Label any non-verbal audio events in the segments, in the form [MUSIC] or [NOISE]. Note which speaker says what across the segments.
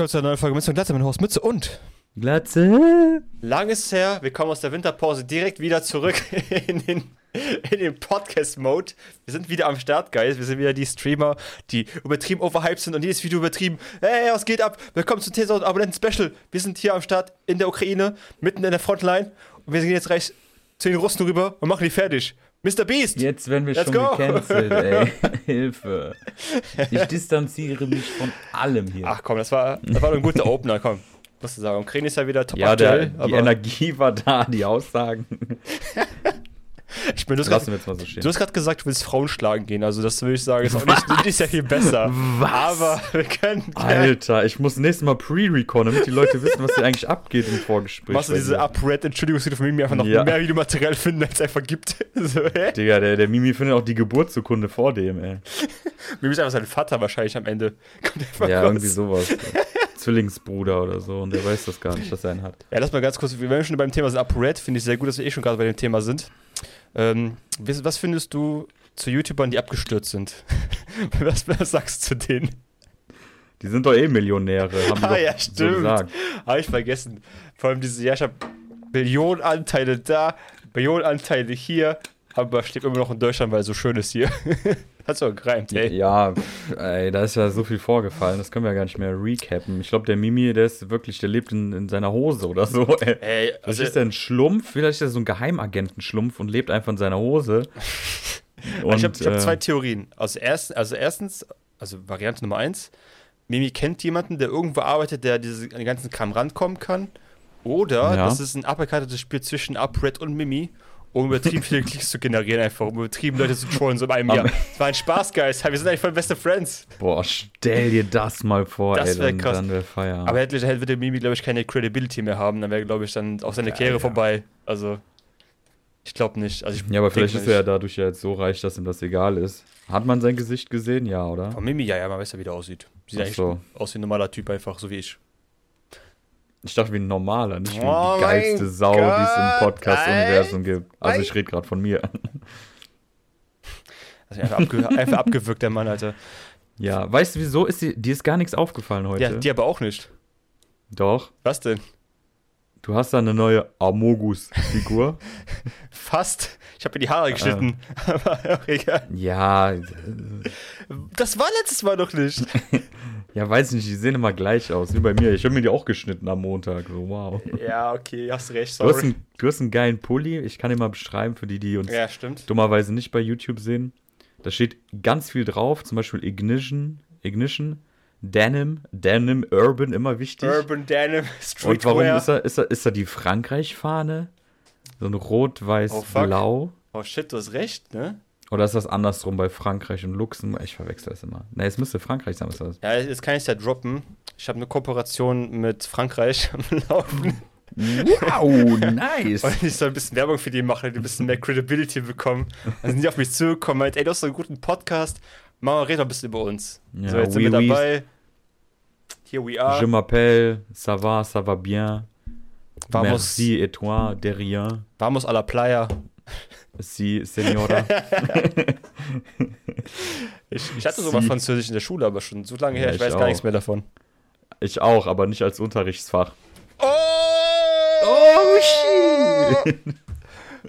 Speaker 1: willkommen zu einer neuen Folge Mütze und Glatze mit Horst Mütze und
Speaker 2: Glatze.
Speaker 1: lang ist her, wir kommen aus der Winterpause direkt wieder zurück [LAUGHS] in den, in den Podcast-Mode. Wir sind wieder am Start, Guys. Wir sind wieder die Streamer, die übertrieben overhyped sind und jedes Video übertrieben. Hey, was geht ab? Willkommen zum 10.000 Abonnenten-Special. Wir sind hier am Start in der Ukraine, mitten in der Frontline und wir gehen jetzt gleich zu den Russen rüber und machen die fertig. Mr. Beast!
Speaker 2: Jetzt werden wir
Speaker 1: Let's
Speaker 2: schon
Speaker 1: go.
Speaker 2: gecancelt, ey. [LAUGHS] Hilfe. Ich distanziere mich von allem hier.
Speaker 1: Ach komm, das war, das war doch ein guter Opener, komm. Musst du sagen. Ukraine ist ja wieder top
Speaker 2: ja, der,
Speaker 1: aktuell,
Speaker 2: die
Speaker 1: aber
Speaker 2: Energie war da, die Aussagen. [LAUGHS]
Speaker 1: ich bin, du grad-
Speaker 2: wir so.
Speaker 1: Du hast gerade gesagt, du willst Frauen schlagen gehen, also das würde ich sagen, ist auch nicht, nicht sehr viel besser.
Speaker 2: Was?
Speaker 1: Aber wir können.
Speaker 2: Alter, ich muss nächstes Mal pre-recon, damit die Leute wissen, was hier eigentlich abgeht im Vorgespräch.
Speaker 1: Machst du diese
Speaker 2: dir.
Speaker 1: Up-Red-Entschuldigungsvideo von mir einfach noch
Speaker 2: Ja.
Speaker 1: mehr Videomaterial finden, als es einfach gibt. [LAUGHS] so, hä?
Speaker 2: Digga, der, der Mimi findet auch die Geburtsurkunde vor dem, ey.
Speaker 1: Mir ist einfach sein Vater wahrscheinlich am Ende. [LAUGHS]
Speaker 2: Ja,
Speaker 1: raus.
Speaker 2: irgendwie sowas. Zwillingsbruder oder so und der weiß das gar nicht, dass er einen hat.
Speaker 1: Ja, lass mal ganz kurz, wenn wir schon beim Thema sind, Up-Red, finde ich sehr gut, dass wir eh schon gerade bei dem Thema sind. Ähm, was findest du zu YouTubern, die abgestürzt sind? [LAUGHS] was, was sagst du zu denen?
Speaker 2: Die sind doch eh Millionäre, haben
Speaker 1: Ah, ja,
Speaker 2: so
Speaker 1: stimmt.
Speaker 2: gesagt.
Speaker 1: Habe ich vergessen. Vor allem diese, ja, ich habe Millionen Anteile da, Millionen Anteile hier, aber steht immer noch in Deutschland, weil es so schön ist hier. [LAUGHS] Hat so gereimt, ey.
Speaker 2: Ja, ey, da ist ja so viel vorgefallen, das können wir ja gar nicht mehr recappen. Ich glaube, der Mimi, der ist wirklich, der lebt in, in seiner Hose oder so, ey.
Speaker 1: Ey,
Speaker 2: Vielleicht
Speaker 1: also,
Speaker 2: ist er ein Schlumpf, vielleicht ist er so ein Geheimagentenschlumpf und lebt einfach in seiner Hose. [LAUGHS] Und,
Speaker 1: ich habe hab
Speaker 2: äh,
Speaker 1: zwei Theorien. Also, erst, also erstens, also Variante Nummer eins, Mimi kennt jemanden, der irgendwo arbeitet, der diese, an den ganzen Kram rankommen kann. Oder
Speaker 2: Ja.
Speaker 1: das ist ein abgekartetes Spiel zwischen Upred und Mimi, um übertrieben viele [LAUGHS] Klicks zu generieren, einfach, um übertrieben Leute zu trollen, so in einem Jahr. Es war ein Spaß, Guys. Wir sind eigentlich voll beste Friends.
Speaker 2: Boah, stell dir das mal vor,
Speaker 1: Das
Speaker 2: ey,
Speaker 1: wär
Speaker 2: dann,
Speaker 1: krass.
Speaker 2: dann wäre Feier.
Speaker 1: Aber hätte, hätte der Mimi, glaube ich, keine Credibility mehr haben. Dann wäre, glaube ich, dann auch seine
Speaker 2: Ja,
Speaker 1: Karriere
Speaker 2: ja.
Speaker 1: vorbei. Also, ich glaube nicht. Also ich
Speaker 2: ja, aber vielleicht ist er ja dadurch ja jetzt so reich, dass ihm das egal ist. Hat man sein Gesicht gesehen? Ja, oder?
Speaker 1: Von Mimi, ja, ja, man weiß ja, wie der aussieht. Sieht
Speaker 2: Ach
Speaker 1: eigentlich
Speaker 2: so.
Speaker 1: aus wie ein normaler Typ, einfach, so wie ich.
Speaker 2: Ich dachte wie ein normaler, nicht wie
Speaker 1: Oh
Speaker 2: die geilste Sau, die es im Podcast-Universum gibt. Also ich rede gerade von mir.
Speaker 1: Also einfach, abge [LAUGHS] einfach abgewürgt, der Mann, Alter.
Speaker 2: Ja, weißt du wieso? Ist dir, dir ist gar nichts aufgefallen heute?
Speaker 1: Ja, die aber auch nicht.
Speaker 2: Doch.
Speaker 1: Was denn?
Speaker 2: Du hast da eine neue Amogus-Figur. [LAUGHS]
Speaker 1: Fast. Ich habe mir die Haare geschnitten. [LAUGHS] Aber auch egal.
Speaker 2: ja, äh,
Speaker 1: Das war letztes Mal noch nicht.
Speaker 2: Ja, weiß nicht, die sehen immer gleich aus, wie bei mir. Ich habe mir die auch geschnitten am Montag. So, wow.
Speaker 1: ja, okay, hast recht,
Speaker 2: Du hast,
Speaker 1: sorry.
Speaker 2: einen, du hast einen geilen Pulli. Ich kann ihn mal beschreiben für die, die uns
Speaker 1: Ja,
Speaker 2: dummerweise nicht bei YouTube sehen. Da steht ganz viel drauf, zum Beispiel Ignition, Ignition, Denim, Denim, Urban, immer wichtig.
Speaker 1: Urban Denim,
Speaker 2: Und warum
Speaker 1: Streetwear.
Speaker 2: ist da, ist da, ist da die Frankreich-Fahne? So ein
Speaker 1: Oh,
Speaker 2: rot-weiß-blau?
Speaker 1: Oh shit, du hast recht, ne?
Speaker 2: Oder ist das andersrum bei Frankreich und Luxemburg? Ich verwechsel das immer. Ne, es müsste Frankreich sein, was ist das?
Speaker 1: Ja, jetzt kann ich es ja droppen. Ich habe eine Kooperation mit Frankreich am Laufen.
Speaker 2: Wow, [LAUGHS] nice.
Speaker 1: Und ich soll ein bisschen Werbung für die machen, die ein bisschen mehr Credibility bekommen. Dann sind die auf mich zugekommen, meint, ey, du hast so einen guten Podcast, mach mal, red doch ein bisschen über uns.
Speaker 2: Ja,
Speaker 1: so, jetzt sind
Speaker 2: oui,
Speaker 1: wir
Speaker 2: oui.
Speaker 1: dabei. Here we are.
Speaker 2: Je m'appelle, ça va, ça va bien.
Speaker 1: Vamos,
Speaker 2: Merci et toi, de rien.
Speaker 1: vamos a la playa.
Speaker 2: Si, Senora. [LAUGHS]
Speaker 1: Ich, ich hatte sogar
Speaker 2: Sie.
Speaker 1: Französisch in der Schule, aber schon so lange her,
Speaker 2: Ja,
Speaker 1: ich
Speaker 2: ich
Speaker 1: weiß gar
Speaker 2: auch.
Speaker 1: nichts mehr davon.
Speaker 2: ich auch, aber nicht als Unterrichtsfach.
Speaker 1: Oh!
Speaker 2: shit.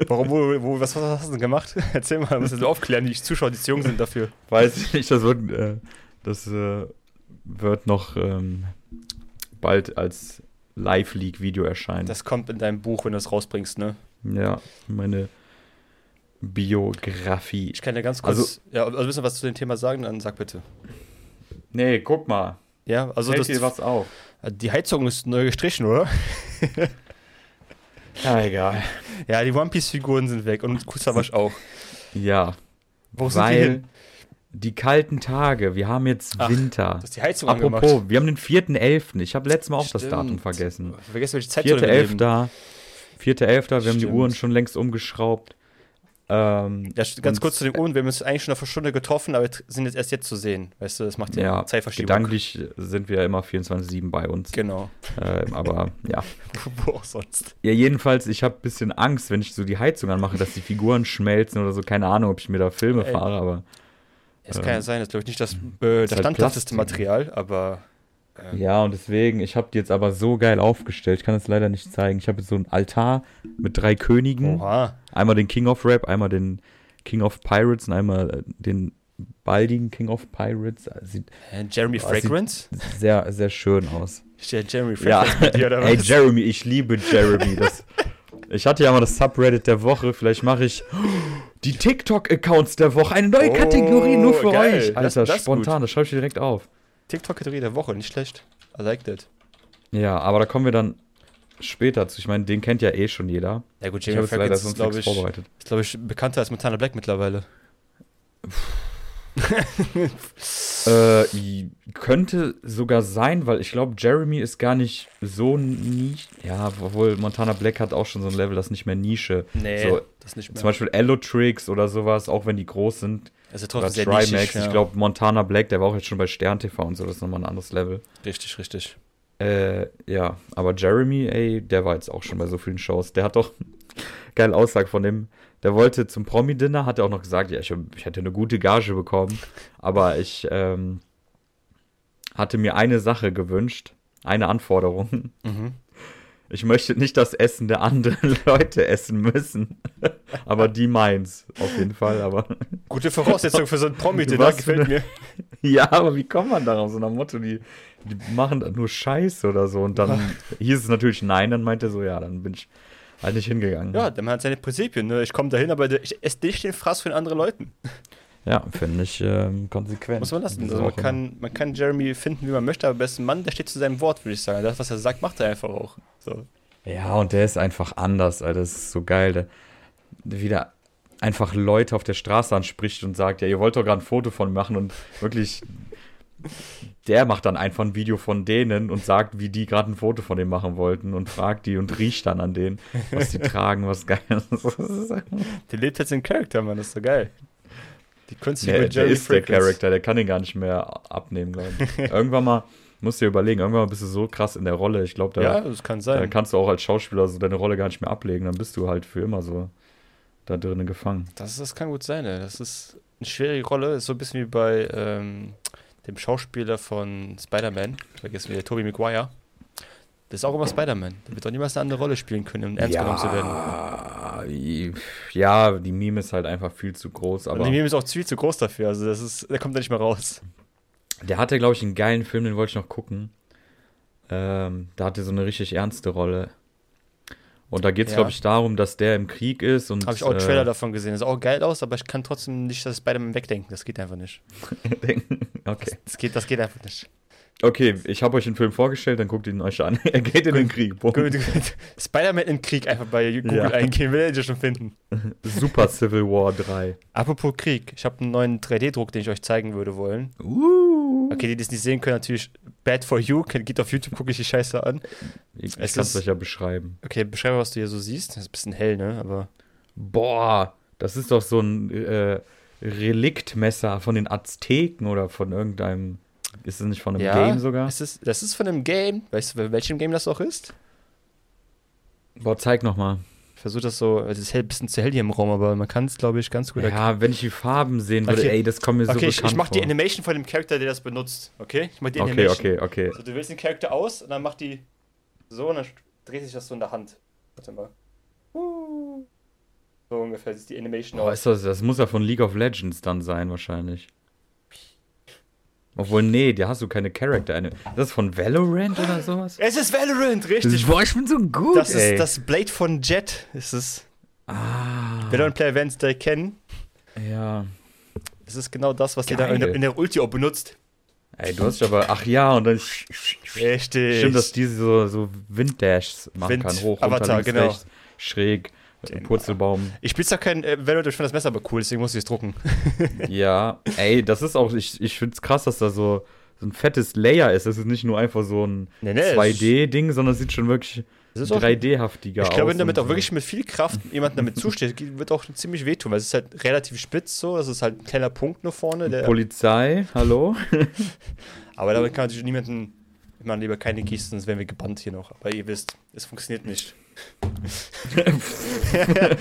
Speaker 1: Warum, wo, wo, was, was hast du denn gemacht? [LAUGHS] Erzähl mal, musst du aufklären, die Zuschauer, die zu jung sind dafür.
Speaker 2: Weiß ich nicht, das wird, äh, das äh, wird noch ähm, bald als Live-League-Video erscheinen.
Speaker 1: Das kommt in deinem Buch, wenn du es rausbringst, ne?
Speaker 2: ja, meine Biografie.
Speaker 1: Ich kann dir ganz kurz,
Speaker 2: Also-
Speaker 1: ja, also du was zu dem Thema sagen, dann sag bitte.
Speaker 2: Nee, guck mal.
Speaker 1: Ja, also
Speaker 2: Fällt
Speaker 1: das,
Speaker 2: dir was auf?
Speaker 1: die Heizung ist neu gestrichen, oder? [LAUGHS]
Speaker 2: Ja, egal.
Speaker 1: Ja, die One Piece-Figuren sind weg und Kusawasch auch.
Speaker 2: Ja,
Speaker 1: Wo sind die
Speaker 2: weil
Speaker 1: hin?
Speaker 2: die kalten Tage, wir haben jetzt
Speaker 1: Ach,
Speaker 2: Winter.
Speaker 1: Du hast die Heizung
Speaker 2: Apropos,
Speaker 1: angemacht.
Speaker 2: wir haben den 4.11. Ich habe letztes Mal auch das
Speaker 1: Stimmt.
Speaker 2: Datum vergessen.
Speaker 1: Vergessen, welche Zeit wir leben.
Speaker 2: 4.11. 4.11. Wir haben die. Uhren schon längst umgeschraubt. Ähm,
Speaker 1: Ja, st- ganz
Speaker 2: und-
Speaker 1: kurz zu den Uhren. Wir haben uns eigentlich schon auf eine Stunde getroffen, aber sind jetzt erst jetzt zu sehen. Weißt du, das macht ja,
Speaker 2: Ja,
Speaker 1: Zeitverschiebung.
Speaker 2: gedanklich sind wir ja immer 24-7 bei uns.
Speaker 1: Genau.
Speaker 2: Ähm, aber ja. [LAUGHS]
Speaker 1: Wo auch sonst.
Speaker 2: Ja, jedenfalls, ich habe ein bisschen Angst, wenn ich so die Heizung anmache, dass die Figuren schmelzen oder so. Keine Ahnung, ob ich mir da Filme
Speaker 1: Ey.
Speaker 2: fahre, aber
Speaker 1: Es kann ja sein, das ist glaube ich nicht das, äh, das
Speaker 2: halt
Speaker 1: standhafteste
Speaker 2: Plastik.
Speaker 1: Material, aber
Speaker 2: Ja, und deswegen, ich habe die jetzt aber so geil aufgestellt. Ich kann es leider nicht zeigen. Ich habe jetzt so einen Altar mit drei Königen.
Speaker 1: Oha.
Speaker 2: Einmal den King of Rap, einmal den King of Pirates und einmal äh, den baldigen King of Pirates. Also Sieht
Speaker 1: Äh, Jeremy
Speaker 2: sieht-
Speaker 1: Fragrance?
Speaker 2: sehr, sehr schön aus.
Speaker 1: Steht Jeremy
Speaker 2: Ja,
Speaker 1: Fragrance bei dir oder
Speaker 2: ey,
Speaker 1: was?
Speaker 2: Jeremy, ich liebe Jeremy. Das, ich hatte ja mal das Subreddit der Woche. Vielleicht mache ich die TikTok-Accounts der Woche. Eine neue
Speaker 1: Oh,
Speaker 2: Kategorie nur für
Speaker 1: geil.
Speaker 2: euch.
Speaker 1: Das-
Speaker 2: Alter,
Speaker 1: das ist
Speaker 2: spontan, das schreibe ich dir direkt auf.
Speaker 1: TikTok-Kategorie der Woche, nicht schlecht. I like that.
Speaker 2: Ja, aber da kommen wir dann später zu. Ich meine, den kennt ja eh schon jeder.
Speaker 1: Ja gut,
Speaker 2: leider
Speaker 1: Fragrance ist, glaube ich,
Speaker 2: vorbereitet.
Speaker 1: ist, glaub ich, bekannter als Montana Black mittlerweile. [LAUGHS]
Speaker 2: Äh, könnte sogar sein, weil ich glaube, Jeremy ist gar nicht so nicht. Ja, obwohl Montana Black hat auch schon so ein Level, das nicht mehr Nische.
Speaker 1: Nee,
Speaker 2: So,
Speaker 1: das nicht mehr.
Speaker 2: Zum Beispiel Allotrix oder sowas, auch wenn die groß sind.
Speaker 1: also trotzdem sehr
Speaker 2: Trimax.
Speaker 1: nischig, ja.
Speaker 2: Ich glaube, Montana Black, der war auch jetzt schon bei Stern TV und so, das ist nochmal ein anderes Level.
Speaker 1: Richtig, richtig.
Speaker 2: Äh, ja, aber Jeremy, ey, der war jetzt auch schon bei so vielen Shows. Der hat doch [LAUGHS] geile Aussage von dem. Der wollte zum Promi-Dinner, hat er auch noch gesagt, ja, ich, ich hätte eine gute Gage bekommen, aber ich ähm, hatte mir eine Sache gewünscht, eine Anforderung.
Speaker 1: Mhm. [LAUGHS]
Speaker 2: Ich möchte nicht das Essen der anderen [LAUGHS] Leute essen müssen, aber die meins, auf jeden Fall, aber
Speaker 1: Gute Voraussetzung für so ein Promi-Dinner, gefällt
Speaker 2: für
Speaker 1: mir. [LAUGHS]
Speaker 2: Ja, aber wie kommt man darauf? So nach Motto, die, die machen dann nur Scheiße oder so. Und dann [LAUGHS] hieß es natürlich nein, dann meinte er so, ja, dann bin ich halt nicht hingegangen.
Speaker 1: Ja, der Mann hat seine Prinzipien. Ne? Ich komme dahin, aber ich esse nicht den Fraß von anderen Leuten.
Speaker 2: Ja, finde ich ähm, konsequent.
Speaker 1: Muss man lassen. Also man, kann, man kann Jeremy finden, wie man möchte, aber besten Mann, der steht zu seinem Wort, würde ich sagen. Das, was er sagt, macht er einfach auch. So.
Speaker 2: Ja, und der ist einfach anders, Alter. Das ist so geil. Der wieder einfach Leute auf der Straße anspricht und sagt, ja, ihr wollt doch gerade ein Foto von machen und wirklich. Der macht dann einfach ein Video von denen und sagt, wie die gerade ein Foto von dem machen wollten und fragt die und riecht dann an denen, was die tragen, was geil [LAUGHS] ist.
Speaker 1: Der lebt jetzt in Charakter, Mann, das ist so geil. Die Kunst
Speaker 2: Der, der ist der Charakter, der kann ihn gar nicht mehr abnehmen, glaube ich. [LAUGHS] irgendwann mal, musst du dir überlegen, irgendwann mal bist du so krass in der Rolle. Ich glaube, da,
Speaker 1: Ja, das kann
Speaker 2: da kannst du auch als Schauspieler so deine Rolle gar nicht mehr ablegen. Dann bist du halt für immer so da drinnen gefangen.
Speaker 1: Das, das kann gut sein, ey. Das ist eine schwierige Rolle. Ist so ein bisschen wie bei ähm, dem Schauspieler von Spider-Man. Vergessen wir, Tobey Maguire. Das ist auch immer Spider-Man. Der wird doch niemals eine andere Rolle spielen können, um ernst genommen zu werden.
Speaker 2: Ja, die Meme ist halt einfach viel zu groß,
Speaker 1: Und
Speaker 2: aber
Speaker 1: die Meme ist auch viel zu groß dafür. Also, das ist, der kommt da nicht mehr raus.
Speaker 2: der hatte, glaube ich, einen geilen Film, den wollte ich noch gucken. Ähm, da hatte so eine richtig ernste Rolle. Und da geht es,
Speaker 1: Ja.
Speaker 2: glaube ich, darum, dass der im Krieg ist und.
Speaker 1: Habe ich auch einen
Speaker 2: äh,
Speaker 1: Trailer davon gesehen. Das sieht auch geil aus, aber ich kann trotzdem nicht das Spider-Man wegdenken. Das geht einfach nicht. [LAUGHS]
Speaker 2: okay.
Speaker 1: Das geht, das geht einfach nicht.
Speaker 2: Okay, ich habe euch den Film vorgestellt, dann guckt ihn euch an. [LAUGHS] er geht in den Krieg.
Speaker 1: Spider-Man im Krieg einfach bei Google
Speaker 2: Ja.
Speaker 1: eingehen, will ihr schon finden. [LAUGHS]
Speaker 2: Super Civil War 3.
Speaker 1: Apropos Krieg, ich habe einen neuen 3D-Druck, den ich euch zeigen würde wollen.
Speaker 2: Uh.
Speaker 1: Okay, die, die es nicht sehen können, natürlich bad for you. Geht auf YouTube, gucke ich die Scheiße an.
Speaker 2: Ich, ich kann es euch ja beschreiben.
Speaker 1: Okay, beschreibe, was du hier so siehst. Das ist ein bisschen hell, ne? Aber
Speaker 2: Boah, das ist doch so ein äh, Reliktmesser von den Azteken oder von irgendeinem. Ist es nicht von einem
Speaker 1: ja,
Speaker 2: Game sogar?
Speaker 1: Ist, das ist von einem Game. Weißt du, bei welchem Game das auch ist?
Speaker 2: Boah, zeig nochmal.
Speaker 1: Ich versuche das so, es ist ein bisschen zu hell hier im Raum, aber man kann es, glaube ich, ganz gut erkennen.
Speaker 2: Ja, wenn ich die Farben sehen würde,
Speaker 1: Okay.
Speaker 2: ey, das kommt mir so
Speaker 1: okay, ich,
Speaker 2: bekannt
Speaker 1: ich mach die. Animation von dem Charakter, der das benutzt. Okay? Ich mach die
Speaker 2: Okay,
Speaker 1: Animation.
Speaker 2: okay, okay.
Speaker 1: So, du wählst den Charakter aus und dann macht die so und dann dreht sich das so in der Hand. Warte mal. So ungefähr sieht die Animation
Speaker 2: Boah,
Speaker 1: aus.
Speaker 2: ist das, das muss ja von League of Legends dann sein, wahrscheinlich. Obwohl, nee, da hast du keine Charakter. Eine, das ist von Valorant oder sowas?
Speaker 1: Es ist Valorant, richtig.
Speaker 2: boah, ich bin so gut,
Speaker 1: Das
Speaker 2: ey.
Speaker 1: ist das Blade von Jet. Ist es.
Speaker 2: ah,
Speaker 1: Valorant-Player werden es da kennen.
Speaker 2: ja.
Speaker 1: Es ist genau das, was ihr da in der, in der Ulti auch benutzt.
Speaker 2: Ey, du hast aber, ach ja, und dann
Speaker 1: Richtig.
Speaker 2: Stimmt, dass diese so, so Winddashs machen
Speaker 1: Wind-
Speaker 2: kann. Hoch,
Speaker 1: Avatar,
Speaker 2: runter, links,
Speaker 1: genau.
Speaker 2: rechts, schräg,
Speaker 1: Genau.
Speaker 2: Purzelbaum.
Speaker 1: Ich spiele zwar kein äh, Valorant, ich finde das Messer aber cool, deswegen muss ich es drucken. [LAUGHS]
Speaker 2: ja, ey, das ist auch, ich, ich finde es krass, dass da so, so ein fettes Layer ist. Das ist nicht nur einfach so ein
Speaker 1: Nee, nee, es
Speaker 2: 2D-Ding, sondern es sieht schon wirklich
Speaker 1: Es ist auch-
Speaker 2: 3D-haftiger aus.
Speaker 1: Ich glaube, wenn damit auch wirklich mit viel Kraft jemandem damit zusteht, [LAUGHS] wird auch ziemlich wehtun, weil es ist halt relativ spitz so, das ist halt ein kleiner Punkt nur vorne.
Speaker 2: Polizei, hallo? [LAUGHS]
Speaker 1: aber damit kann natürlich niemanden, ich meine lieber keine Gießen, sonst wären wir gebannt hier noch. Aber ihr wisst, es funktioniert nicht. [LAUGHS]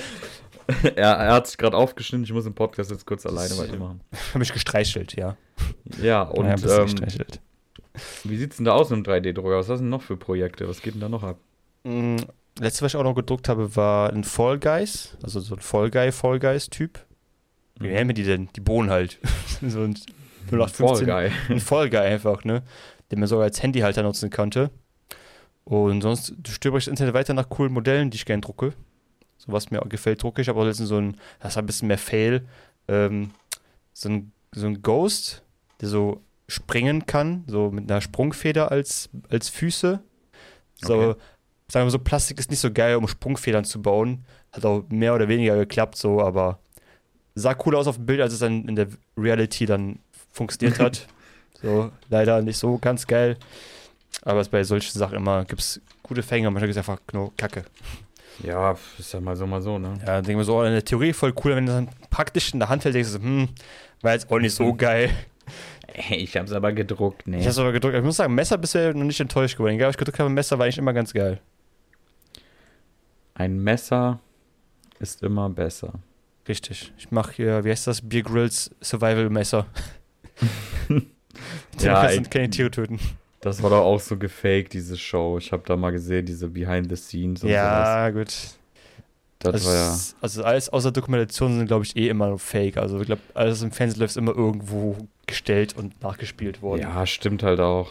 Speaker 2: er, er hat sich gerade aufgeschnitten, ich muss im Podcast jetzt kurz alleine weitermachen.
Speaker 1: Ich habe mich gestreichelt, ja.
Speaker 2: Ja, und
Speaker 1: Ja, ein bisschen
Speaker 2: ähm,
Speaker 1: gestreichelt.
Speaker 2: Wie sieht's denn da aus mit einem 3D-Drucker? Was hast du denn noch für Projekte? Was geht denn da noch ab?
Speaker 1: Mm, Letzte, was ich auch noch gedruckt habe, war ein Fall Guys, also so ein Fall Guy, Fall Guys-Typ. Wie
Speaker 2: Mhm.
Speaker 1: nennen wir die denn? Die Bohnen halt. [LAUGHS] so ein
Speaker 2: Fall
Speaker 1: 0815
Speaker 2: Guy.
Speaker 1: ein Fall Guy einfach, ne? Den man sogar als Handyhalter nutzen konnte. Und sonst stöber ich das Internet weiter nach coolen Modellen, die ich gerne drucke. So was mir auch gefällt, drucke ich. Aber letztens so ein, das war ein bisschen mehr Fail. Ähm, so, ein, so ein Ghost, der so springen kann, so mit einer Sprungfeder als, als Füße. So,
Speaker 2: Okay.
Speaker 1: sagen wir so, Plastik ist nicht so geil, um Sprungfedern zu bauen. Hat auch mehr oder weniger geklappt, so, aber sah cooler aus auf dem Bild, als es dann in der Reality dann funktioniert [LAUGHS] hat. so, leider nicht so ganz geil. Aber es bei solchen Sachen immer gibt es gute Fänge, manchmal gibt es einfach nur Kacke.
Speaker 2: Ja, ist ja mal so, mal so, ne?
Speaker 1: Ja, dann denken wir so, oh, in der Theorie voll cool, wenn du dann praktisch in der Hand hältst, denkst du, so, hm, war jetzt auch nicht so geil.
Speaker 2: Ich hab's aber gedruckt, ne?
Speaker 1: Ich hab's aber gedrückt. Ich muss sagen, Messer bisher noch nicht enttäuscht geworden. Egal, was ich gedrückt habe, Messer war eigentlich immer ganz geil.
Speaker 2: Ein Messer ist immer besser.
Speaker 1: Richtig. Ich mache hier, wie heißt das? Beer Grills Survival Messer. [LAUGHS] [LAUGHS]
Speaker 2: Ja, ey.
Speaker 1: sind keine Tiere töten.
Speaker 2: Das war doch auch so gefaked, diese Show. Ich habe da mal gesehen, diese Behind the Scenes und sowas.
Speaker 1: Ja, gut.
Speaker 2: Das
Speaker 1: Also,
Speaker 2: war ja.
Speaker 1: also alles außer Dokumentation sind, glaube ich, eh immer nur fake. Also ich glaube, alles im Fernsehen läuft immer irgendwo gestellt und nachgespielt worden.
Speaker 2: Ja, stimmt halt auch.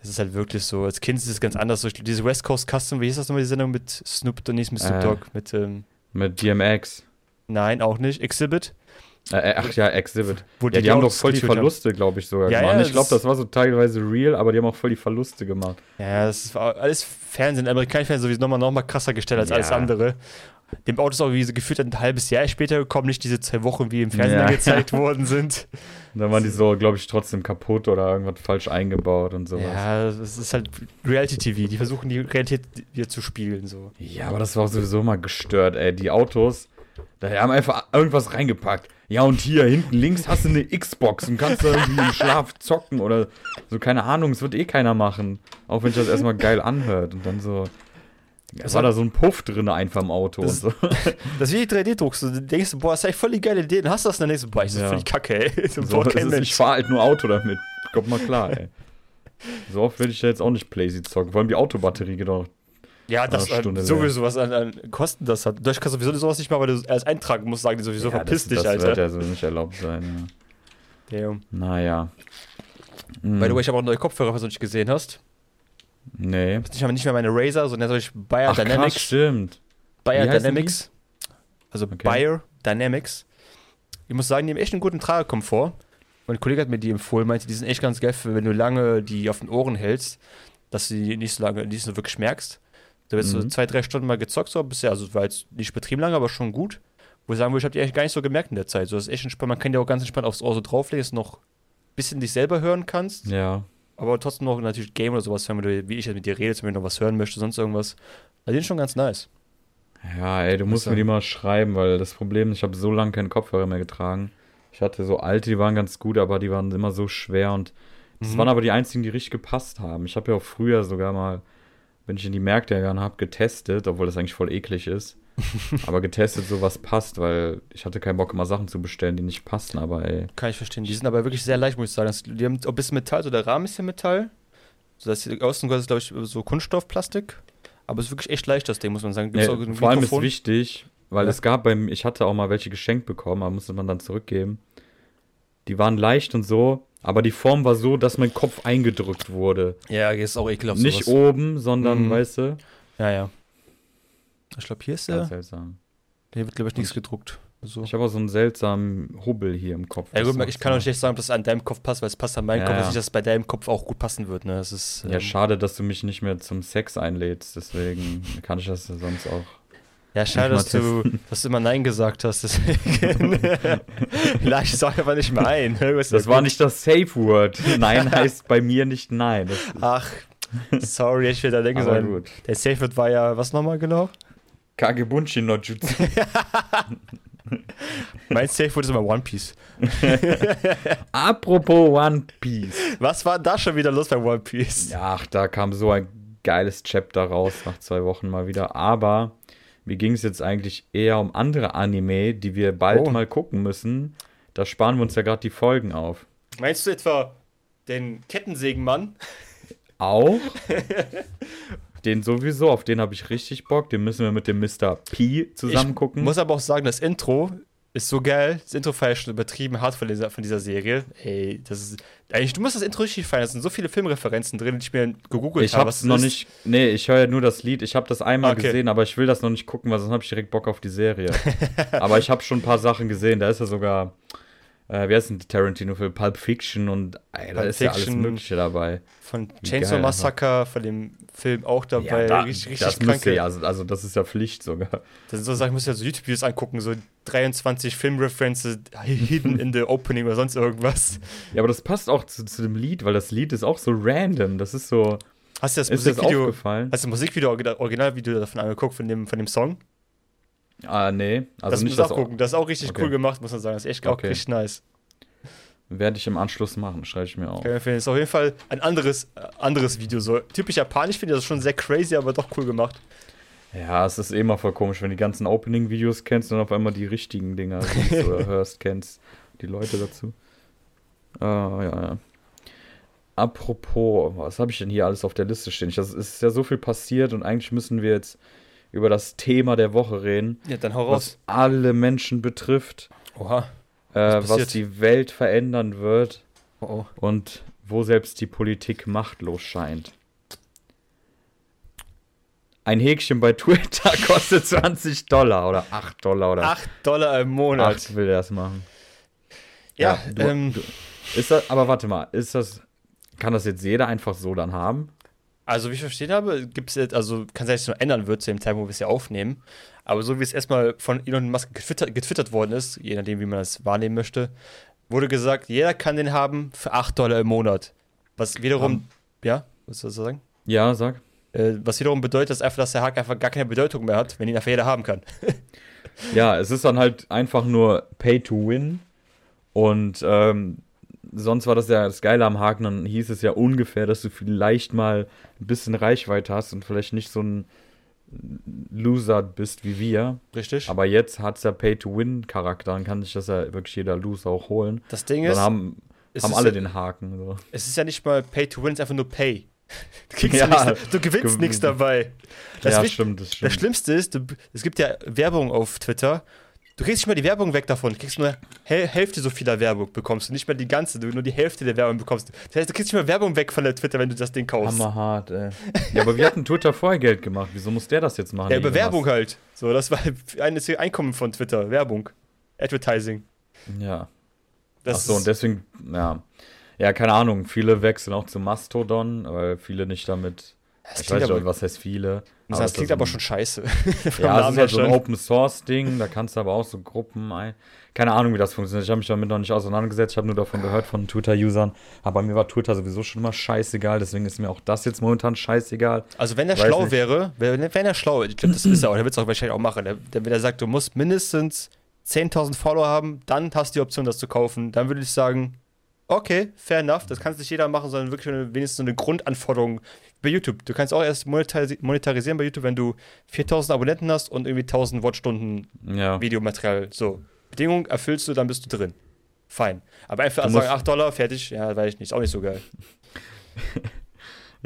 Speaker 1: Das ist halt wirklich so. Als Kind ist es ganz anders. So, diese West Coast Custom, wie hieß das nochmal, die Sendung mit Snoop, Dogg- nicht mit Snoop
Speaker 2: Äh.
Speaker 1: Dogg, mit, ähm,
Speaker 2: Mit DMX.
Speaker 1: nein, auch nicht, Exhibit.
Speaker 2: Äh, äh, ach ja, Exhibit.
Speaker 1: Wo
Speaker 2: Ja, die haben doch voll die. Verluste, glaube ich, sogar
Speaker 1: Ja,
Speaker 2: gemacht.
Speaker 1: ja,
Speaker 2: ich glaube,
Speaker 1: das-
Speaker 2: war so teilweise real, aber die haben auch voll die Verluste gemacht.
Speaker 1: Ja, das war alles Fernsehen, amerikanische Fernsehen sowieso nochmal noch mal krasser gestellt als alles andere. Dem Auto ist auch wie so gefühlt ein halbes Jahr später gekommen, nicht diese zwei Wochen, wie im Fernsehen gezeigt [LAUGHS] worden sind.
Speaker 2: Und dann waren die so, glaube ich, trotzdem kaputt oder irgendwas falsch eingebaut und sowas.
Speaker 1: Ja, das ist halt Reality-TV. Die versuchen die Realität wieder zu spielen. So.
Speaker 2: Ja, aber das war auch sowieso mal gestört, ey. Die Autos, da haben einfach irgendwas reingepackt. Ja, und hier hinten links hast du eine Xbox und kannst da irgendwie im Schlaf zocken oder so, keine Ahnung, es wird eh keiner machen. Auch wenn sich das erstmal geil anhört und dann so. Es war da so ein Puff drin einfach im Auto
Speaker 1: Das-
Speaker 2: und so. [LAUGHS]
Speaker 1: Das ist wie 3D-Druckst. Du denkst, boah, das ist eigentlich voll die geile Idee. Dann hast du das dann denkst du, boah, ist
Speaker 2: Ja.
Speaker 1: voll die Kacke, ey. [LAUGHS] So,
Speaker 2: ist, ich fahr halt nur Auto damit. Kommt mal klar, ey. So oft würde ich da jetzt auch nicht Playsy zocken. Vor allem die Autobatterie geht auch.
Speaker 1: Ja, das
Speaker 2: Stunde
Speaker 1: sowieso was an, an Kosten das hat. Deutsch kannst du sowieso sowas nicht machen, weil du erst eintragen musst, sagen die sowieso,
Speaker 2: Ja,
Speaker 1: verpiss
Speaker 2: das,
Speaker 1: dich,
Speaker 2: das
Speaker 1: Alter.
Speaker 2: wird ja so nicht erlaubt sein, ja.
Speaker 1: Damn.
Speaker 2: Naja. Hm,
Speaker 1: By the way, ich habe auch neue Kopfhörer, was du nicht gesehen hast.
Speaker 2: nee.
Speaker 1: Ich habe nicht mehr meine Razer, sondern solche Bayer
Speaker 2: Ach, krass,
Speaker 1: Dynamics.
Speaker 2: stimmt.
Speaker 1: Bayer Dynamics. Also
Speaker 2: Okay.
Speaker 1: Bayer Dynamics. Ich muss sagen, die haben echt einen guten Tragekomfort. Mein Kollege hat mir die empfohlen, meinte, die sind echt ganz geil, für wenn du lange die auf den Ohren hältst, dass du die nicht so lange, nicht so wirklich merkst. Da wirst du
Speaker 2: Mhm.
Speaker 1: so zwei, drei Stunden mal gezockt, so bisher. Also war jetzt nicht betrieben lange, aber schon gut. Wo ich sagen würde, ich habe die eigentlich gar nicht so gemerkt in der Zeit. So, das ist echt entspannt. Man kann die auch ganz entspannt aufs Ohr so drauflegen, dass du noch ein bisschen dich selber hören kannst.
Speaker 2: Ja.
Speaker 1: Aber trotzdem noch natürlich Game oder sowas, wenn du, wie ich jetzt mit dir redest, wenn du noch was hören möchtest, sonst irgendwas. Also die sind schon ganz nice.
Speaker 2: Ja, ey, du musst mir die mal schreiben, weil das Problem ist, ich habe so lange keinen Kopfhörer mehr getragen. Ich hatte so alte, die waren ganz gut, aber die waren immer so schwer und das
Speaker 1: Mhm.
Speaker 2: waren aber die einzigen, die richtig gepasst haben. Ich habe ja auch früher sogar mal, wenn ich in die Märkte gegangen habe, getestet, obwohl das eigentlich voll eklig ist. [LAUGHS] aber getestet, so was passt, weil ich hatte keinen Bock, immer Sachen zu bestellen, die nicht passen, aber ey.
Speaker 1: Kann ich verstehen. Die sind aber wirklich sehr leicht, muss ich sagen. Das, die haben ein bisschen Metall, so der Rahmen ist ja Metall. So die außen ist, glaube ich, so Kunststoffplastik. Aber es ist wirklich echt leicht, das Ding, muss man sagen.
Speaker 2: Nee, vor allem ist
Speaker 1: Mikrofon?
Speaker 2: wichtig, weil
Speaker 1: Ja.
Speaker 2: es gab beim, ich hatte auch mal welche geschenkt bekommen, aber musste man dann zurückgeben. Die waren leicht und so, aber die Form war so, dass mein Kopf eingedrückt wurde.
Speaker 1: Ja, ist auch ekelhaft.
Speaker 2: Nicht
Speaker 1: sowas.
Speaker 2: oben, sondern,
Speaker 1: Mhm.
Speaker 2: weißt du?
Speaker 1: Ja, ja. Ich glaube, hier ist
Speaker 2: Ganz
Speaker 1: der.
Speaker 2: seltsam.
Speaker 1: Hier wird, glaube ich, nichts gedruckt. So.
Speaker 2: Ich habe auch so einen seltsamen Hubbel hier im Kopf.
Speaker 1: Ja,
Speaker 2: Das
Speaker 1: gut, ich kann auch nicht sagen, ob das an deinem Kopf passt, weil es passt an meinem
Speaker 2: Ja,
Speaker 1: Kopf,
Speaker 2: ja.
Speaker 1: dass nicht, dass es bei deinem Kopf auch gut passen wird. Ne? Das ist,
Speaker 2: Ja,
Speaker 1: ähm,
Speaker 2: schade, dass du mich nicht mehr zum Sex einlädst, deswegen kann ich das ja sonst auch.
Speaker 1: Ja, schade, dass du, [LAUGHS] dass du immer Nein gesagt hast. Deswegen [LAUGHS] ich es auch einfach nicht mehr ein.
Speaker 2: Das
Speaker 1: ja
Speaker 2: war nicht das Safe Word. Nein heißt bei mir nicht nein. Das,
Speaker 1: Ach, sorry, ich will da denken sein.
Speaker 2: gut.
Speaker 1: Der Safe Word war ja, was nochmal genau?
Speaker 2: Kagebunshi no Jutsu. [LAUGHS]
Speaker 1: Mein Safe Word ist immer One Piece.
Speaker 2: Apropos One Piece.
Speaker 1: Was war da schon wieder los bei One Piece?
Speaker 2: Ach, da kam so ein geiles Chapter raus nach zwei Wochen mal wieder. Aber mir ging es jetzt eigentlich eher um andere Anime, die wir bald
Speaker 1: Oh.
Speaker 2: mal gucken müssen. Da sparen wir uns ja gerade die Folgen auf.
Speaker 1: Meinst du etwa den Kettensägenmann?
Speaker 2: auch. [LAUGHS] den sowieso, auf den habe ich richtig Bock. Den müssen wir mit dem Mr. P zusammen
Speaker 1: ich
Speaker 2: gucken.
Speaker 1: muss aber auch sagen, das Intro ist so geil. Das Intro feier ich schon übertrieben hart von dieser, von dieser Serie. Ey, das ist. Eigentlich, du musst das Intro richtig feiern. Da sind so viele Filmreferenzen drin, die ich mir gegoogelt
Speaker 2: Ich
Speaker 1: habe. was
Speaker 2: es noch
Speaker 1: ist.
Speaker 2: nicht. Nee, ich höre ja nur das Lied. Ich habe das einmal
Speaker 1: Okay.
Speaker 2: gesehen, aber ich will das noch nicht gucken, weil sonst habe ich direkt Bock auf die Serie. [LAUGHS] aber ich habe schon ein paar Sachen gesehen. Da ist ja sogar. Äh, wie heißt denn Tarantino-Film? Pulp Fiction und ey, da
Speaker 1: Pulp
Speaker 2: ist ja alles
Speaker 1: Fiction.
Speaker 2: Mögliche dabei.
Speaker 1: Von Chainsaw
Speaker 2: geil,
Speaker 1: Massacre, von dem Film auch dabei.
Speaker 2: da-
Speaker 1: richtig richtig
Speaker 2: das
Speaker 1: kranke.
Speaker 2: müsste ja, also, also das ist ja Pflicht sogar.
Speaker 1: Das sind so Sachen, ich muss ja so YouTube-Videos angucken, so 23 Filmreferences hidden in the opening oder sonst irgendwas.
Speaker 2: Ja, aber das passt auch zu, zu dem Lied, weil das Lied ist auch so random. Das ist so.
Speaker 1: Hast du das
Speaker 2: das
Speaker 1: Musikvideo,
Speaker 2: aufgefallen?
Speaker 1: hast du das Musikvideo, Originalvideo davon angeguckt, von dem, von dem Song?
Speaker 2: Ah, nee. Also
Speaker 1: das
Speaker 2: nicht das.
Speaker 1: auch gucken. Das ist auch richtig
Speaker 2: Okay.
Speaker 1: cool gemacht, muss man sagen. Das ist echt auch
Speaker 2: Okay.
Speaker 1: richtig nice.
Speaker 2: Werde ich im Anschluss machen, schreibe ich mir auf.
Speaker 1: Ich empfehlen. Ist auf jeden Fall ein anderes, äh, anderes Video. So typisch japanisch finde ich das schon sehr crazy, aber doch cool gemacht.
Speaker 2: Ja, es ist eh immer voll komisch, wenn du die ganzen Opening-Videos kennst und auf einmal die richtigen Dinger [LAUGHS] siehst oder hörst, kennst. Die Leute dazu. Ah, ja, ja. Apropos, was habe ich denn hier alles auf der Liste stehen? Ich, das ist ja so viel passiert und eigentlich müssen wir jetzt über das Thema der Woche reden,
Speaker 1: Ja, dann hau raus.
Speaker 2: was alle Menschen betrifft,
Speaker 1: Oha.
Speaker 2: äh, was die Welt verändern wird
Speaker 1: Oh, oh.
Speaker 2: und wo selbst die Politik machtlos scheint. Ein Häkchen bei Twitter [LAUGHS] kostet 20 Dollar oder 8 Dollar oder
Speaker 1: 8 Dollar im Monat.
Speaker 2: 8 will er es machen.
Speaker 1: Ja,
Speaker 2: du,
Speaker 1: ähm,
Speaker 2: du, ist das, aber warte mal, ist das, kann das jetzt jeder einfach so dann haben?
Speaker 1: Also, wie ich verstehen habe, gibt es jetzt, also kann sein, dass es noch ändern wird zu dem Zeitpunkt, wo wir es ja aufnehmen. Aber so wie es erstmal von Elon Musk getwittert, getwittert worden ist, je nachdem, wie man das wahrnehmen möchte, wurde gesagt, jeder kann den haben für 8 Dollar im Monat. Was wiederum,
Speaker 2: Um.
Speaker 1: ja, was soll ich sagen?
Speaker 2: Ja, sag.
Speaker 1: Äh, was wiederum bedeutet, dass einfach, dass der Hack einfach gar keine Bedeutung mehr hat, wenn ihn einfach jeder haben kann. [LAUGHS]
Speaker 2: Ja, es ist dann halt einfach nur Pay to Win. Und ähm, sonst war das ja das Geile am Haken, dann hieß es ja ungefähr, dass du vielleicht mal ein bisschen Reichweite hast und vielleicht nicht so ein Loser bist wie wir.
Speaker 1: Richtig?
Speaker 2: Aber jetzt hat es ja Pay-to-Win-Charakter, dann kann sich das ja wirklich jeder Loser auch holen.
Speaker 1: das Ding
Speaker 2: Dann
Speaker 1: ist,
Speaker 2: haben,
Speaker 1: es
Speaker 2: haben
Speaker 1: ist
Speaker 2: alle
Speaker 1: ja-
Speaker 2: den Haken. So.
Speaker 1: es ist ja nicht mal Pay to Win, es ist einfach nur Pay. Du, ja.
Speaker 2: Ja,
Speaker 1: nichts, du gewinnst
Speaker 2: gew-
Speaker 1: nichts dabei. Das
Speaker 2: ja, stimmt, das
Speaker 1: Das
Speaker 2: stimmt.
Speaker 1: Schlimmste ist, du, es gibt ja Werbung auf Twitter. Du kriegst nicht mal die Werbung weg davon. Du kriegst nur Häl Hälfte so vieler Werbung bekommst du. Nicht mal die ganze, du nur die Hälfte der Werbung bekommst. Das heißt, du kriegst nicht mal Werbung weg von der Twitter, wenn du das Ding kaufst.
Speaker 2: Hammerhart, ey. Ja, aber wir hatten Twitter vorher Geld gemacht. Wieso muss der das jetzt machen?
Speaker 1: Ja, über Werbung
Speaker 2: Musk?
Speaker 1: halt. So, das war ein Einkommen von Twitter. Werbung. Advertising.
Speaker 2: Ja.
Speaker 1: Das
Speaker 2: Ach so, und deswegen, ja. Ja, keine Ahnung. Viele wechseln auch zu Mastodon, weil viele nicht damit.
Speaker 1: Das
Speaker 2: Ich weiß
Speaker 1: aber,
Speaker 2: nicht, was heißt viele.
Speaker 1: das
Speaker 2: es
Speaker 1: klingt aber schon scheiße. [LAUGHS]
Speaker 2: Ja,
Speaker 1: Namen
Speaker 2: ist halt so ein
Speaker 1: schon.
Speaker 2: Open Source Ding, da kannst du aber auch so Gruppen ein. Keine Ahnung, wie das funktioniert. Ich habe mich damit noch nicht auseinandergesetzt. Ich habe nur davon gehört von Twitter-Usern. Aber mir war Twitter sowieso schon immer scheißegal. Deswegen ist mir auch das jetzt momentan scheißegal.
Speaker 1: Also wenn er schlau
Speaker 2: nicht.
Speaker 1: wäre, wenn, wenn er schlau ich glaube, das ist er auch, der wird es auch wahrscheinlich auch machen. Der, der, wenn er sagt, du musst mindestens 10.000 Follower haben, dann hast du die Option, das zu kaufen. Dann würde ich sagen, okay, fair enough, das kann nicht jeder machen, sondern wirklich wenigstens so eine Grundanforderung bei YouTube. Du kannst auch erst monetarisi monetarisieren bei YouTube, wenn du 4.000 Abonnenten hast und irgendwie 1.000 Wattstunden
Speaker 2: Ja.
Speaker 1: Videomaterial. So, Bedingung erfüllst du, dann bist du drin. Fein. Aber einfach
Speaker 2: Du
Speaker 1: sagen,
Speaker 2: musst-
Speaker 1: 8 Dollar, fertig, ja, weiß ich nicht, ist auch nicht so geil. [LAUGHS]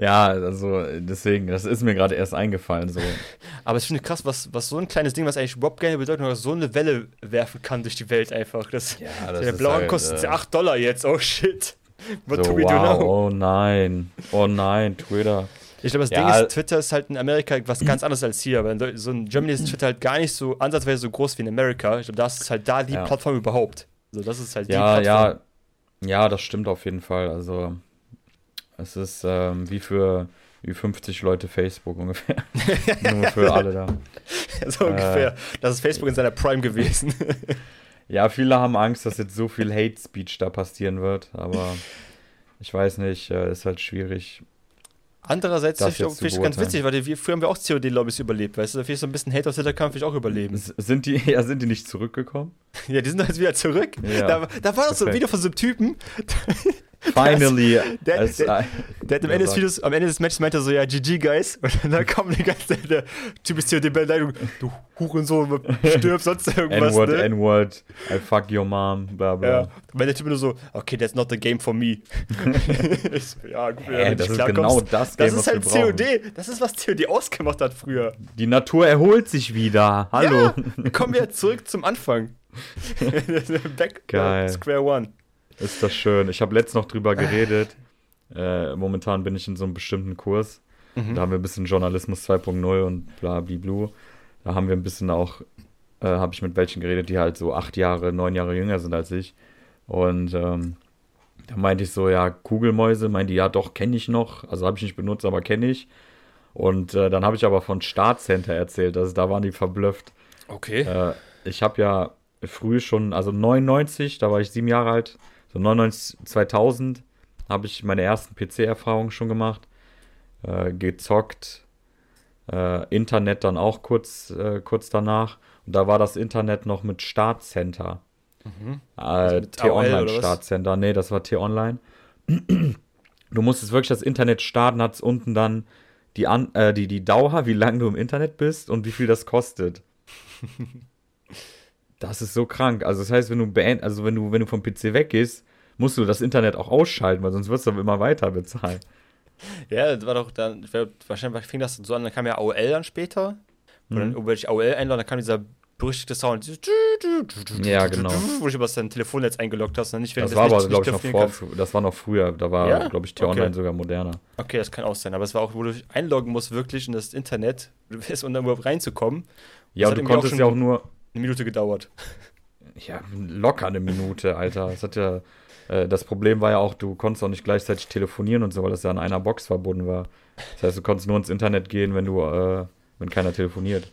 Speaker 2: Ja, also deswegen, das ist mir gerade erst eingefallen. So. [LAUGHS]
Speaker 1: Aber es finde ich krass, was, was so ein kleines Ding, was eigentlich überhaupt keine Bedeutung hat, so eine Welle werfen kann durch die Welt einfach. Das,
Speaker 2: Ja,
Speaker 1: der blaue kostet
Speaker 2: äh,
Speaker 1: 8 Dollar jetzt, oh shit. [LAUGHS] What
Speaker 2: so,
Speaker 1: do we do
Speaker 2: wow,
Speaker 1: now?
Speaker 2: oh nein. Oh nein, Twitter.
Speaker 1: Ich glaube, das
Speaker 2: Ja,
Speaker 1: Ding ist, Twitter ist halt in Amerika was ganz anderes als hier. Aber in so in Germany ist Twitter halt gar nicht so ansatzweise so groß wie in Amerika. Ich glaube, das ist halt da die
Speaker 2: Ja.
Speaker 1: Plattform überhaupt. So, das ist halt die
Speaker 2: Ja,
Speaker 1: Plattform.
Speaker 2: ja, ja, das stimmt auf jeden Fall. Also es ist ähm, wie für wie 50 Leute Facebook ungefähr. [LAUGHS] Nur für alle da. [LAUGHS]
Speaker 1: so ungefähr. Das ist Facebook in seiner Prime gewesen.
Speaker 2: Ja, viele haben Angst, dass jetzt so viel Hate Speech da passieren wird, aber ich weiß nicht, äh, ist halt schwierig.
Speaker 1: Andererseits finde ich ganz witzig, weil die, wir, früher haben wir auch COD-Lobbys überlebt, weißt du? Da finde ich so ein bisschen Hate auf Twitter kann ich auch überleben.
Speaker 2: Sind die, [LAUGHS] ja, sind die nicht zurückgekommen? [LAUGHS]
Speaker 1: Ja, die sind doch jetzt wieder zurück.
Speaker 2: Ja,
Speaker 1: da, da war doch so ein. Video von so einem Typen. [LAUGHS]
Speaker 2: Finally.
Speaker 1: Der, der, der hat am
Speaker 2: Ja,
Speaker 1: Ende, des. Videos, am Ende des Matches meinte er so, ja, GG, Guys. [LAUGHS] Und dann kommt die ganze Zeit der Typ ist hier die Beleidigung, du Hurensohn, stirb, sonst [LAUGHS] irgendwas,
Speaker 2: N-Word,
Speaker 1: ne?
Speaker 2: N-Word, I fuck your mom, bla bla.
Speaker 1: Ja, meinte der Typ nur so, okay, that's not the game for me. [LAUGHS] ich ja, gut, wenn
Speaker 2: Hä,
Speaker 1: nicht
Speaker 2: das ist genau das Game,
Speaker 1: Das ist
Speaker 2: wir
Speaker 1: halt. COD. Das ist, was COD ausgemacht hat früher.
Speaker 2: Die Natur erholt sich wieder. Hallo.
Speaker 1: Ja, wir kommen wieder zurück zum Anfang. Back
Speaker 2: Geil.
Speaker 1: Square One.
Speaker 2: Ist das schön. Ich habe letztens noch drüber geredet. Äh, momentan bin ich in so einem bestimmten Kurs.
Speaker 1: Mhm.
Speaker 2: Da haben wir ein bisschen Journalismus 2.0 und bla bliblu. Da haben wir ein bisschen auch, äh, habe ich mit welchen geredet, die halt so acht Jahre, neun Jahre jünger sind als ich. Und ähm, da meinte ich so, ja, Kugelmäuse, meinte die, ja doch, kenne ich noch. Also habe ich nicht benutzt, aber kenne ich. Und äh, dann habe ich aber von Startcenter erzählt, also da waren die verblüfft.
Speaker 1: Okay.
Speaker 2: Äh, ich habe ja früh schon, also 99, da war ich sieben Jahre alt, so 99, 2000 habe ich meine ersten PC-Erfahrungen schon gemacht, äh, gezockt, äh, Internet dann auch kurz, äh, kurz danach. Und da war das Internet noch mit Startcenter. Äh,
Speaker 1: mit AOL oder
Speaker 2: T-Online? Startcenter. Nee, das war T-Online. Du musstest wirklich das Internet starten, hat unten dann die, An äh, die, die Dauer, wie lange du im Internet bist und wie viel das kostet. [LAUGHS] Das ist so krank. Also das heißt, wenn du beend, also wenn du, wenn du vom PC weggehst, musst du das Internet auch ausschalten, weil sonst wirst du immer weiter bezahlen. [LAUGHS]
Speaker 1: Ja, das war doch dann, ich wahrscheinlich fing das so an, dann kam ja AOL dann später. Und
Speaker 2: Mhm.
Speaker 1: dann, über ich AOL einlogge, dann kam dieser berüchtigte Sound.
Speaker 2: Ja, genau.
Speaker 1: Wo du über dein Telefonnetz eingeloggt hast. Dann nicht
Speaker 2: Das war aber, glaube ich, noch vor, das war noch früher. Da war,
Speaker 1: Ja?
Speaker 2: glaube ich, T-Online
Speaker 1: Okay.
Speaker 2: sogar moderner.
Speaker 1: Okay, das kann auch sein. Aber es war auch, wo du dich einloggen musst, wirklich in das Internet, [LAUGHS] um dann überhaupt reinzukommen.
Speaker 2: Ja, und du konntest ja auch nur,
Speaker 1: Eine Minute gedauert.
Speaker 2: ja, locker eine Minute, Alter. Das hat ja, äh, das Problem war ja auch, du konntest auch nicht gleichzeitig telefonieren und so, weil das ja an einer Box verbunden war. Das heißt, du konntest nur ins Internet gehen, wenn du, äh, wenn keiner telefoniert.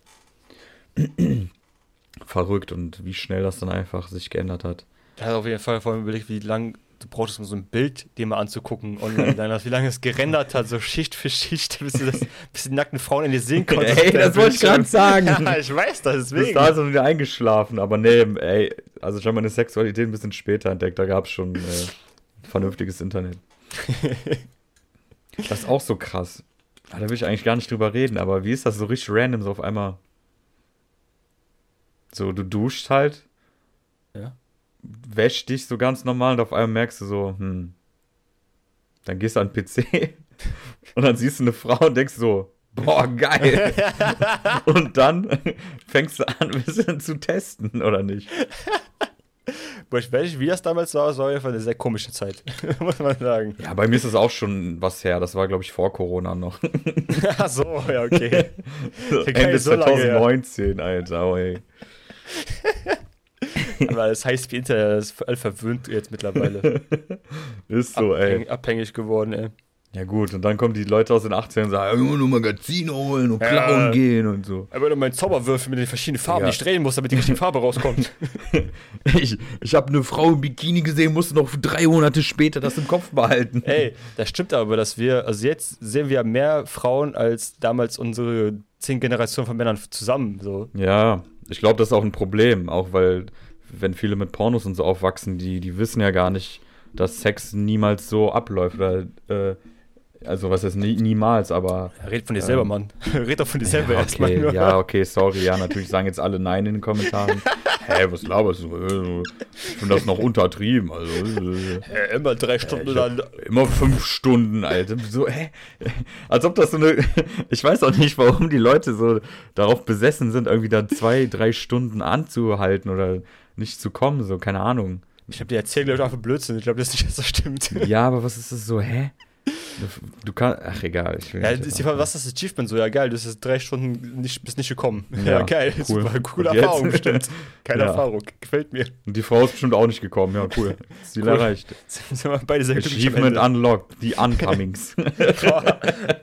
Speaker 2: Verrückt und wie schnell das dann einfach sich geändert hat.
Speaker 1: Da hat auf jeden Fall vor allem überlegt, wie lange du brauchtest, um so ein Bild dir mal anzugucken online. Dann, wie lange es gerendert hat, so Schicht für Schicht, bis du das, bis die nackten Frauen in dir sehen [LAUGHS] konntest.
Speaker 2: Ey, das wollte ich gerade sagen. [LAUGHS]
Speaker 1: Ja, ich weiß das,
Speaker 2: Bis
Speaker 1: deswegen.
Speaker 2: da ist er wieder eingeschlafen, aber nee, ey, also ich habe meine Sexualität ein bisschen später entdeckt, da gab es schon äh, vernünftiges Internet. [LAUGHS] Das ist auch so krass. Ah, Da will ich eigentlich gar nicht drüber reden, aber wie ist das so richtig random, so auf einmal? So, du duscht halt,
Speaker 1: Ja.
Speaker 2: Wäschst dich so ganz normal und auf einmal merkst du so, hm, dann gehst du an den PC [LAUGHS] und dann siehst du eine Frau und denkst so, boah, geil. [LAUGHS] und dann fängst du an, ein bisschen zu testen, oder nicht?
Speaker 1: Boah, ich weiß nicht, wie das damals war, es war auf jeden Fall eine sehr komische Zeit, [LAUGHS] muss man sagen.
Speaker 2: Ja, bei mir ist es auch schon was her. Das war, glaube ich, vor Corona noch.
Speaker 1: Ach so, ja, okay. gar
Speaker 2: Ende
Speaker 1: so lange her.
Speaker 2: 2019, Alter, oh, ey. [LAUGHS]
Speaker 1: Aber das heißt, wie Internet das ist voll verwöhnt jetzt mittlerweile. [LAUGHS]
Speaker 2: Ist so, ey.
Speaker 1: Abhängig, geworden, ey.
Speaker 2: Ja, gut, und dann kommen die Leute aus den 80ern und sagen, ja, nur Magazine holen und
Speaker 1: Ja.
Speaker 2: klauen gehen und so.
Speaker 1: Aber nur meinen Zauberwürfel mit den verschiedenen Farben
Speaker 2: Ja.
Speaker 1: nicht drehen muss, damit die richtige Farbe rauskommt. [LAUGHS]
Speaker 2: Ich, ich habe eine Frau im Bikini gesehen, musste noch drei Monate später das im Kopf behalten.
Speaker 1: Ey, das stimmt aber, dass wir, also jetzt sehen wir mehr Frauen als damals unsere zehn Generationen von Männern zusammen. So.
Speaker 2: Ja, ich glaube, das ist auch ein Problem, auch weil, wenn viele mit Pornos und so aufwachsen, die, die wissen ja gar nicht, dass Sex niemals so abläuft. Oder, äh, also, was heißt nie, niemals, aber.
Speaker 1: Red von dir selber, Mann. [LAUGHS] Red doch von dir selber
Speaker 2: ja,
Speaker 1: erstmal
Speaker 2: okay, ja, okay, sorry, ja, natürlich sagen jetzt alle Nein in den Kommentaren. [LAUGHS] Hä, was laberst du? Äh, Ich finde das noch untertrieben. Also, äh,
Speaker 1: Äh, immer drei Stunden
Speaker 2: ich hab
Speaker 1: lang.
Speaker 2: immer fünf Stunden, Alter. So, hä? Als ob das so eine. Ich weiß auch nicht, warum die Leute so darauf besessen sind, irgendwie da zwei, drei Stunden anzuhalten oder nicht zu kommen, so, keine Ahnung.
Speaker 1: Ich hab dir erzählt, glaube ich, einfach Blödsinn. Ich glaube, das ist nicht, dass das stimmt.
Speaker 2: Ja, aber was ist das so, hä? Du, kannst. Ach, egal. Ich will
Speaker 1: Ja, ist die Frage, was ist das Achievement so? Ja, geil, du bist jetzt drei Stunden nicht, bist nicht gekommen. Ja, [LAUGHS]
Speaker 2: Ja,
Speaker 1: geil,
Speaker 2: cool.
Speaker 1: super, coole? Erfahrung, bestimmt. Keine
Speaker 2: Ja.
Speaker 1: Erfahrung, gefällt mir.
Speaker 2: Und die Frau ist bestimmt auch nicht gekommen. Ja, cool. [LAUGHS] Ziel
Speaker 1: Cool.
Speaker 2: erreicht. [LAUGHS]
Speaker 1: Sind wir beide sehr
Speaker 2: Achievement unlocked. Die Uncomings.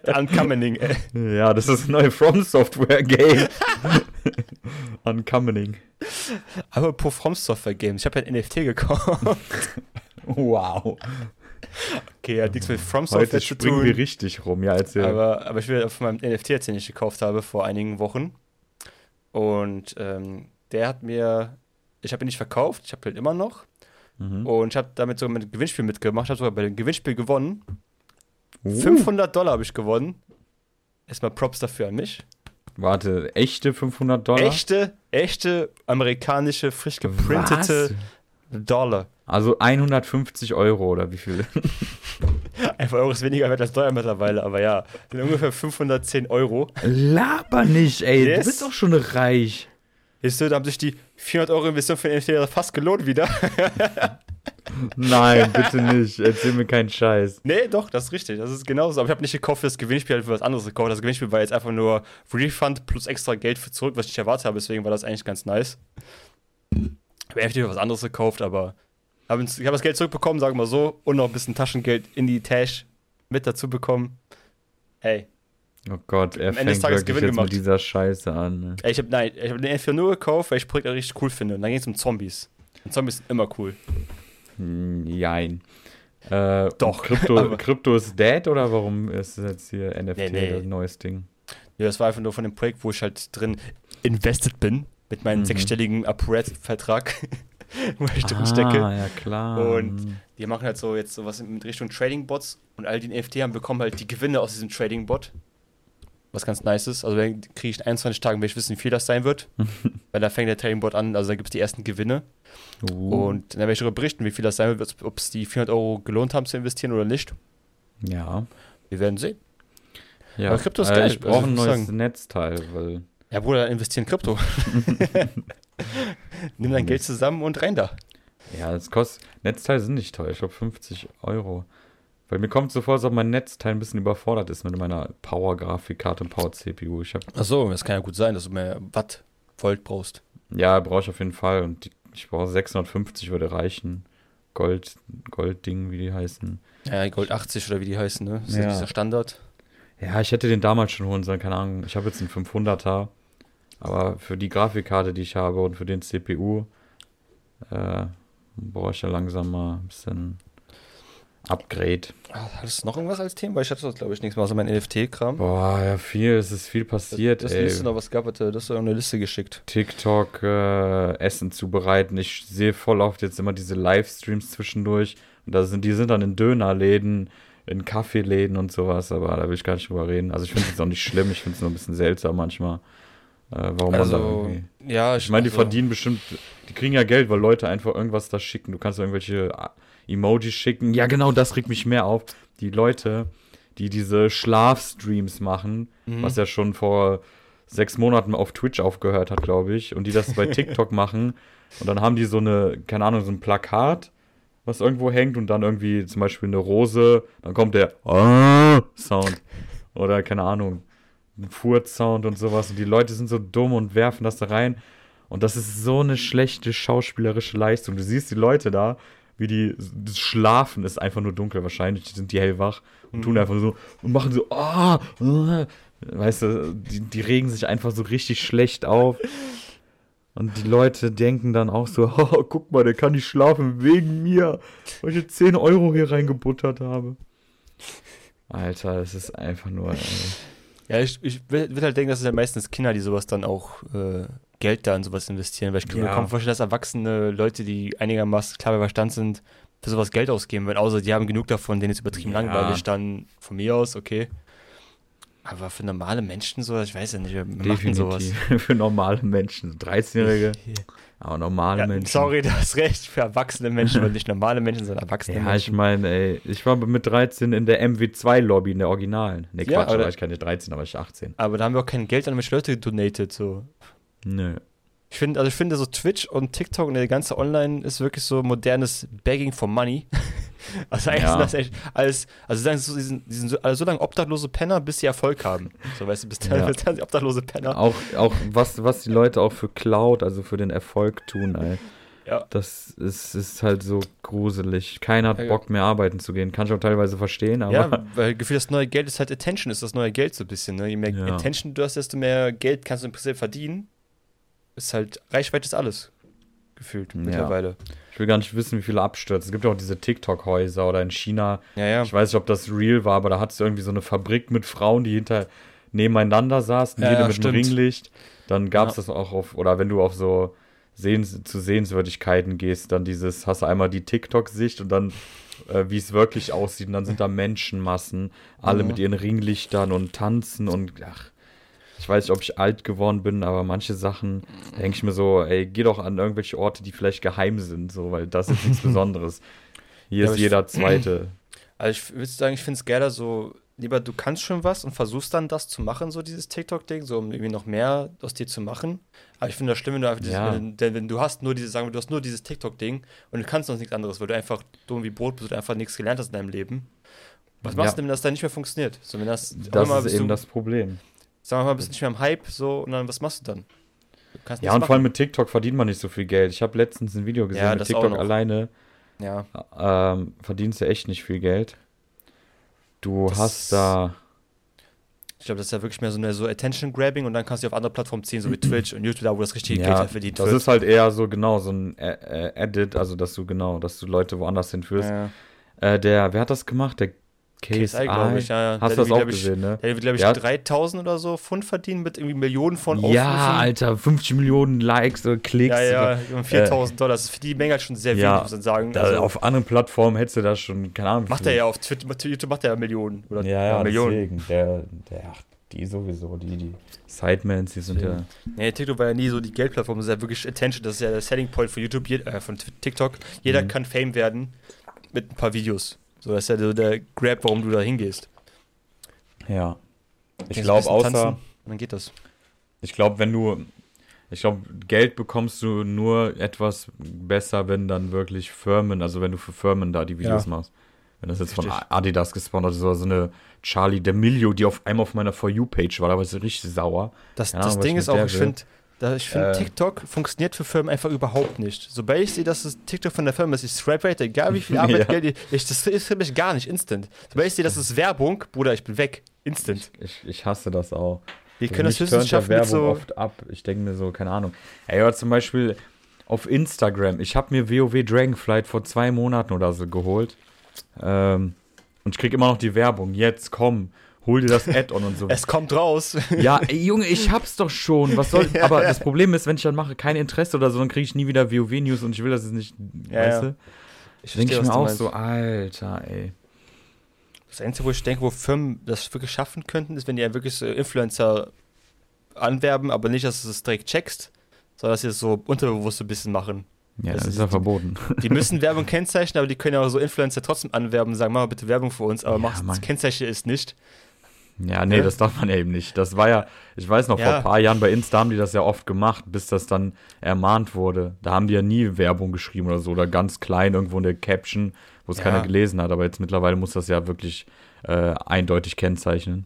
Speaker 1: Uncoming, ey.
Speaker 2: ja, das ist ein neues From Software Game. Uncoming.
Speaker 1: Aber pro From Software Games, ich habe ja ein NFT gekauft.
Speaker 2: Wow.
Speaker 1: Okay, hat nichts mit From Software
Speaker 2: Heute
Speaker 1: zu
Speaker 2: springen wir
Speaker 1: tun.
Speaker 2: richtig rum. Ja, erzähl.
Speaker 1: Aber, aber ich will auf meinem NFT erzählen, den ich gekauft habe vor einigen Wochen. Und ähm, der hat mir, ich habe ihn nicht verkauft, ich habe ihn immer noch. Mhm. Und ich habe damit sogar mit Gewinnspiel mitgemacht, habe sogar bei dem Gewinnspiel gewonnen.
Speaker 2: Uh.
Speaker 1: 500 Dollar habe ich gewonnen. Erstmal Props dafür an mich.
Speaker 2: Warte, echte 500 Dollar?
Speaker 1: Echte, echte amerikanische, frisch geprintete
Speaker 2: Was?
Speaker 1: Dollar.
Speaker 2: Also 150 Euro oder wie viel? [LAUGHS]
Speaker 1: Ein Euro ist weniger wert als Dollar mittlerweile, aber ja, sind ungefähr 510 Euro.
Speaker 2: Laber nicht, ey.
Speaker 1: Yes.
Speaker 2: Du bist doch schon reich.
Speaker 1: Siehst du, da haben sich die 400 Euro Investition für den NFT fast gelohnt wieder. [LAUGHS]
Speaker 2: Nein, bitte nicht. Erzähl mir keinen Scheiß.
Speaker 1: Nee, doch, das ist richtig. Das ist genauso. Aber ich habe nicht gekauft für das Gewinnspiel, halt für was anderes gekauft. Das Gewinnspiel war jetzt einfach nur Refund plus extra Geld für zurück, was ich erwartet habe. Deswegen war das eigentlich ganz nice. Ich habe NFT für was anderes gekauft, aber hab ins- ich habe das Geld zurückbekommen, sagen wir mal so, und noch ein bisschen Taschengeld in die Tash mit dazu bekommen. Hey,
Speaker 2: Oh Gott, er
Speaker 1: Am Ende des
Speaker 2: fängt
Speaker 1: Tages
Speaker 2: wirklich
Speaker 1: Gewinn
Speaker 2: jetzt
Speaker 1: gemacht.
Speaker 2: mit dieser Scheiße an. Ne?
Speaker 1: ich habe nein, ich habe den NFT nur gekauft, weil ich das Projekt richtig cool finde. Und dann ging es um Zombies. Und Zombies sind immer cool.
Speaker 2: Jein. Äh,
Speaker 1: Doch,
Speaker 2: Krypto, [LAUGHS] Krypto ist dead oder warum ist jetzt hier NFT
Speaker 1: Nee, nee.
Speaker 2: das neues Ding?
Speaker 1: Ja, das war einfach nur von dem Projekt, wo ich halt drin invested bin, mit meinem
Speaker 2: Mhm.
Speaker 1: sechsstelligen Upred-Vertrag, [LAUGHS] wo ich drin stecke.
Speaker 2: Ah, ja klar.
Speaker 1: Und die machen halt so jetzt sowas mit Richtung Trading-Bots und all die NFT haben bekommen halt die Gewinne aus diesem Trading-Bot. Was ganz nice ist. Also dann kriege ich in 21 Tagen, will ich wissen, wie viel das sein wird. [LAUGHS] Weil da fängt der Trading-Bot an, also da gibt es die ersten Gewinne.
Speaker 2: Uh,
Speaker 1: Und dann werde ich darüber berichten, wie viel das sein wird, ob es die 400 Euro gelohnt haben zu investieren oder nicht.
Speaker 2: ja.
Speaker 1: Wir werden sehen.
Speaker 2: ja.
Speaker 1: Aber Krypto ist
Speaker 2: Äh,
Speaker 1: geil,
Speaker 2: Ich brauche
Speaker 1: also
Speaker 2: ein neues
Speaker 1: sagen.
Speaker 2: Netzteil, weil.
Speaker 1: Ja, Bruder, investieren in Krypto. [LAUGHS] [LAUGHS] Nimm dein Geld zusammen und rein da.
Speaker 2: Ja, das kostet. Netzteile sind nicht teuer. Ich glaube 50 Euro. Weil mir kommt so vor, als ob mein Netzteil ein bisschen überfordert ist mit meiner Power-Grafikkarte und Power-CPU. Ich habe
Speaker 1: Achso, das kann ja gut sein, dass du mehr Watt, Volt brauchst.
Speaker 2: Ja, brauche ich auf jeden Fall. Und die, ich brauche 650 würde reichen. Gold, Goldding, wie die heißen.
Speaker 1: Ja, Gold 80 oder wie die heißen, ne? Das ist ja
Speaker 2: Ja.
Speaker 1: dieser Standard.
Speaker 2: Ja, ich hätte den damals schon holen sollen, keine Ahnung. Ich habe jetzt einen 500er. Aber für die Grafikkarte, die ich habe und für den CPU, äh, brauche ich ja langsam mal ein bisschen Upgrade.
Speaker 1: Ah, Hattest du noch irgendwas als Thema? Weil ich hatte das, glaube ich, nichts mal so mein NFT-Kram.
Speaker 2: Boah, ja, viel. Es ist viel passiert,
Speaker 1: das
Speaker 2: ey.
Speaker 1: müsste noch was gehabt, du hast doch eine Liste geschickt.
Speaker 2: TikTok äh, Essen zubereiten. Ich sehe voll oft jetzt immer diese Livestreams zwischendurch. Und da sind, die sind dann in Dönerläden, in Kaffeeläden und sowas, aber da will ich gar nicht drüber reden. Also ich finde es auch nicht schlimm, ich finde es nur ein bisschen seltsam manchmal. Äh, warum man da
Speaker 1: Also,
Speaker 2: irgendwie.
Speaker 1: ja,
Speaker 2: Ich meine, die
Speaker 1: also,
Speaker 2: verdienen bestimmt, die kriegen ja Geld, weil Leute einfach irgendwas da schicken. Du kannst irgendwelche äh, Emojis schicken. Ja, genau, das regt mich mehr auf. Die Leute, die diese Schlafstreams machen,
Speaker 1: Mhm.
Speaker 2: was ja schon vor sechs Monaten auf Twitch aufgehört hat, glaube ich, und die das bei [LAUGHS] TikTok machen. Und dann haben die so eine, keine Ahnung, so ein Plakat, was irgendwo hängt und dann irgendwie zum Beispiel eine Rose, dann kommt der ah Sound. Oder keine Ahnung, Furz-Sound und sowas. Und die Leute sind so dumm und werfen das da rein. Und das ist so eine schlechte schauspielerische Leistung. Du siehst die Leute da, wie die das Schlafen ist einfach nur dunkel. Wahrscheinlich sind die hellwach und tun einfach so und machen so, ah, ah. weißt du, die, die regen sich einfach so richtig schlecht auf. Und die Leute denken dann auch so, [LAUGHS] oh, guck mal, der kann nicht schlafen wegen mir, weil ich jetzt 10 Euro hier reingebuttert habe. Alter, es ist einfach nur. Ey.
Speaker 1: Ja, ich, ich will halt denken, dass es ja meistens Kinder, die sowas dann auch äh, Geld da in sowas investieren. Weil ich kann mir
Speaker 2: Ja.
Speaker 1: kaum vorstellen, dass erwachsene Leute, die einigermaßen klar bei Verstand sind, für sowas Geld ausgeben würden. Außer die haben genug davon, denen ist übertrieben
Speaker 2: Ja.
Speaker 1: langweilig, dann von mir aus, okay. Aber für normale Menschen so, ich weiß ja nicht, wer macht denn sowas? [LAUGHS]
Speaker 2: Für normale Menschen. 13-Jährige, [LAUGHS] aber normale
Speaker 1: Ja,
Speaker 2: Menschen.
Speaker 1: sorry, du hast recht, für erwachsene Menschen, weil [LAUGHS] nicht normale Menschen, sondern erwachsene
Speaker 2: Ja, ich
Speaker 1: Menschen.
Speaker 2: meine, ey, ich war mit 13 in der MW2-Lobby, in der Originalen. Ne,
Speaker 1: Ja,
Speaker 2: Quatsch, da
Speaker 1: aber-
Speaker 2: war ich keine 13, aber ich 18.
Speaker 1: Aber da haben wir auch kein Geld an welche Leute donated, so.
Speaker 2: Nö.
Speaker 1: Ich finde, also ich finde so Twitch und TikTok und der ganze Online ist wirklich so modernes Begging for Money. [LAUGHS] also eigentlich
Speaker 2: Ja.
Speaker 1: sind das echt alles, also sagen sie sind, die sind so, also so lange obdachlose Penner, bis sie Erfolg haben. So weißt du, bis dann,
Speaker 2: Ja.
Speaker 1: bis dann obdachlose Penner.
Speaker 2: Auch, auch was, was die Leute auch für Cloud, also für den Erfolg tun, ey.
Speaker 1: Ja.
Speaker 2: Das ist, ist halt so gruselig. Keiner hat. Bock mehr arbeiten zu gehen. Kann ich auch teilweise verstehen, aber.
Speaker 1: Ja, [LAUGHS] weil Gefühl, das neue Geld ist halt Attention, ist das neue Geld so ein bisschen. Ne? Je mehr
Speaker 2: Ja.
Speaker 1: Attention du hast, desto mehr Geld kannst du im Prinzip verdienen. Ist halt, Reichweite ist alles. Gefühlt
Speaker 2: Ja.
Speaker 1: mittlerweile.
Speaker 2: Ich will gar nicht wissen, wie viele Abstürze. Es gibt ja auch diese TikTok-Häuser oder in China.
Speaker 1: Ja, ja.
Speaker 2: Ich weiß nicht, ob das real war, aber da hattest du irgendwie so eine Fabrik mit Frauen, die hinter nebeneinander saßen,
Speaker 1: Ja,
Speaker 2: jede
Speaker 1: ja,
Speaker 2: mit einem. Ringlicht. Dann gab es
Speaker 1: Ja.
Speaker 2: das auch auf, oder wenn du auf so Sehens zu Sehenswürdigkeiten gehst, dann dieses, hast du einmal die TikTok-Sicht und dann, äh, wie es wirklich aussieht, und dann sind da Menschenmassen, alle mit ihren Ringlichtern und tanzen und ach, ich weiß nicht, ob ich alt geworden bin, aber manche Sachen denke ich mir so, ey, geh doch an irgendwelche Orte, die vielleicht geheim sind, so, weil das ist nichts [LAUGHS] Besonderes. Hier
Speaker 1: Ja,
Speaker 2: ist jeder Zweite. [CLEARS THROAT]
Speaker 1: Also ich würde sagen, ich finde es geiler so, lieber du kannst schon was und versuchst dann das zu machen, so dieses TikTok-Ding, so um irgendwie noch mehr aus dir zu machen. Aber ich finde das schlimm, wenn du einfach dieses,
Speaker 2: Ja.
Speaker 1: wenn, denn wenn du hast nur dieses, sagen wir, du hast nur dieses TikTok-Ding und du kannst noch nichts anderes, weil du einfach dumm wie Brot bist und einfach nichts gelernt hast in deinem Leben. Was machst
Speaker 2: Ja.
Speaker 1: du denn, wenn das dann nicht mehr funktioniert? So, wenn das,
Speaker 2: Das ist eben
Speaker 1: du,
Speaker 2: das Problem.
Speaker 1: Sagen wir mal, bist nicht mehr im Hype, so, und dann, was machst du dann? Du
Speaker 2: Ja, und vor allem
Speaker 1: machen.
Speaker 2: mit TikTok verdient man nicht so viel Geld. Ich habe letztens ein Video gesehen
Speaker 1: Ja,
Speaker 2: mit
Speaker 1: das
Speaker 2: TikTok alleine.
Speaker 1: Ja,
Speaker 2: Ähm, verdienst du echt nicht viel Geld. Du
Speaker 1: Das-
Speaker 2: hast da.
Speaker 1: ich glaube, das ist ja wirklich mehr so eine so Attention-Grabbing und dann kannst du auf andere Plattformen ziehen, so wie [CLEARS THROAT] Twitch und YouTube, da wo das richtige Geld
Speaker 2: Ja,
Speaker 1: halt verdient
Speaker 2: das
Speaker 1: wird.
Speaker 2: ist halt eher so genau so ein äh, äh, Edit, also dass du genau, dass du Leute woanders hinführst.
Speaker 1: ja.
Speaker 2: Äh, der, wer hat das gemacht? Der KSI,
Speaker 1: KSI, glaube ich, ja.
Speaker 2: Hast du das auch
Speaker 1: ich,
Speaker 2: gesehen, ne?
Speaker 1: Der wird, glaube ich,
Speaker 2: Ja.
Speaker 1: 3000 oder so Pfund verdienen mit irgendwie Millionen von
Speaker 2: Ja, Alter, 50 Millionen Likes oder Klicks.
Speaker 1: Ja, ja, und 4000 Dollar. Das ist für die Menge halt schon sehr
Speaker 2: Ja,
Speaker 1: wenig, muss man sagen.
Speaker 2: Da,
Speaker 1: Also,
Speaker 2: auf anderen Plattformen hättest du das schon, keine Ahnung.
Speaker 1: macht er ja auf Twitter, YouTube macht er ja Millionen. Oder
Speaker 2: Ja, ja,
Speaker 1: Millionen.
Speaker 2: deswegen. Der, der, die sowieso, die, die Sidemans, die sind ja.
Speaker 1: Nee, TikTok war ja nie so die Geldplattform, das ist ja wirklich Attention, das ist ja der Selling Point von YouTube, äh, von TikTok. Jeder
Speaker 2: Mhm.
Speaker 1: kann Fame werden mit ein paar Videos. So, das ist ja so der Grab, warum du da hingehst.
Speaker 2: Ja. Ich glaube, außer.
Speaker 1: tanzen, dann geht das.
Speaker 2: Ich glaube, wenn du. Ich glaube, Geld bekommst du nur etwas besser, wenn dann wirklich Firmen, also wenn du für Firmen da die Videos
Speaker 1: Ja.
Speaker 2: machst. Wenn das jetzt von
Speaker 1: Richtig.
Speaker 2: Adidas gesponsert ist oder so eine Charlie D'Amelio, die auf einmal auf meiner For You-Page war, da war ich richtig sauer.
Speaker 1: Das, das
Speaker 2: Ahnung,
Speaker 1: Ding ist auch, ich finde, ich finde,
Speaker 2: Äh.
Speaker 1: TikTok funktioniert für Firmen einfach überhaupt nicht. Sobald ich sehe, dass es TikTok von der Firma ist, ich swipe rate, egal wie viel [LAUGHS] Arbeit,
Speaker 2: Ja.
Speaker 1: Geld, ich, ich, das ist für mich gar nicht instant. Sobald ich sehe, das ist Werbung, Bruder, ich bin weg. Instant.
Speaker 2: Ich, ich hasse das auch.
Speaker 1: Wir können das höchstens schaffen
Speaker 2: Werbung
Speaker 1: so.
Speaker 2: oft ab. Ich denke mir so, keine Ahnung. Ey, aber zum Beispiel auf Instagram. Ich habe mir WoW Dragonflight vor zwei Monaten oder so geholt. Ähm, und ich krieg immer noch die Werbung. Jetzt komm, hol dir das Add-on und so.
Speaker 1: Es kommt raus.
Speaker 2: ja, ey, Junge, ich hab's doch schon. Was soll. [LAUGHS] Aber das Problem ist, wenn ich dann mache, kein Interesse oder so, dann kriege ich nie wieder WoW-News und ich will das jetzt nicht.
Speaker 1: Ja,
Speaker 2: weißt
Speaker 1: ja.
Speaker 2: du?
Speaker 1: Ich
Speaker 2: Denke ich mir auch
Speaker 1: meinst.
Speaker 2: so, Alter, ey.
Speaker 1: Das Einzige, wo ich denke, wo Firmen das wirklich schaffen könnten, ist, wenn die ja wirklich so Influencer anwerben, aber nicht, dass du es direkt checkst, sondern dass sie es so unterbewusst so ein bisschen machen.
Speaker 2: Ja,
Speaker 1: Das
Speaker 2: das,
Speaker 1: ist
Speaker 2: ist ja verboten.
Speaker 1: Die müssen [LAUGHS] Werbung kennzeichnen, aber die können ja auch so Influencer trotzdem anwerben und sagen, mach mal bitte Werbung für uns, aber
Speaker 2: Ja,
Speaker 1: mach
Speaker 2: Mann.
Speaker 1: kennzeichne es nicht.
Speaker 2: Ja, nee,
Speaker 1: Ne?
Speaker 2: das darf man eben nicht. Das war ja, ich weiß noch, vor
Speaker 1: Ja.
Speaker 2: ein paar Jahren bei Insta haben die das ja oft gemacht, bis das dann ermahnt wurde. Da haben die ja nie Werbung geschrieben oder so, oder ganz klein irgendwo in der Caption, wo es
Speaker 1: Ja.
Speaker 2: keiner gelesen hat. Aber jetzt mittlerweile muss das ja wirklich äh, eindeutig kennzeichnen.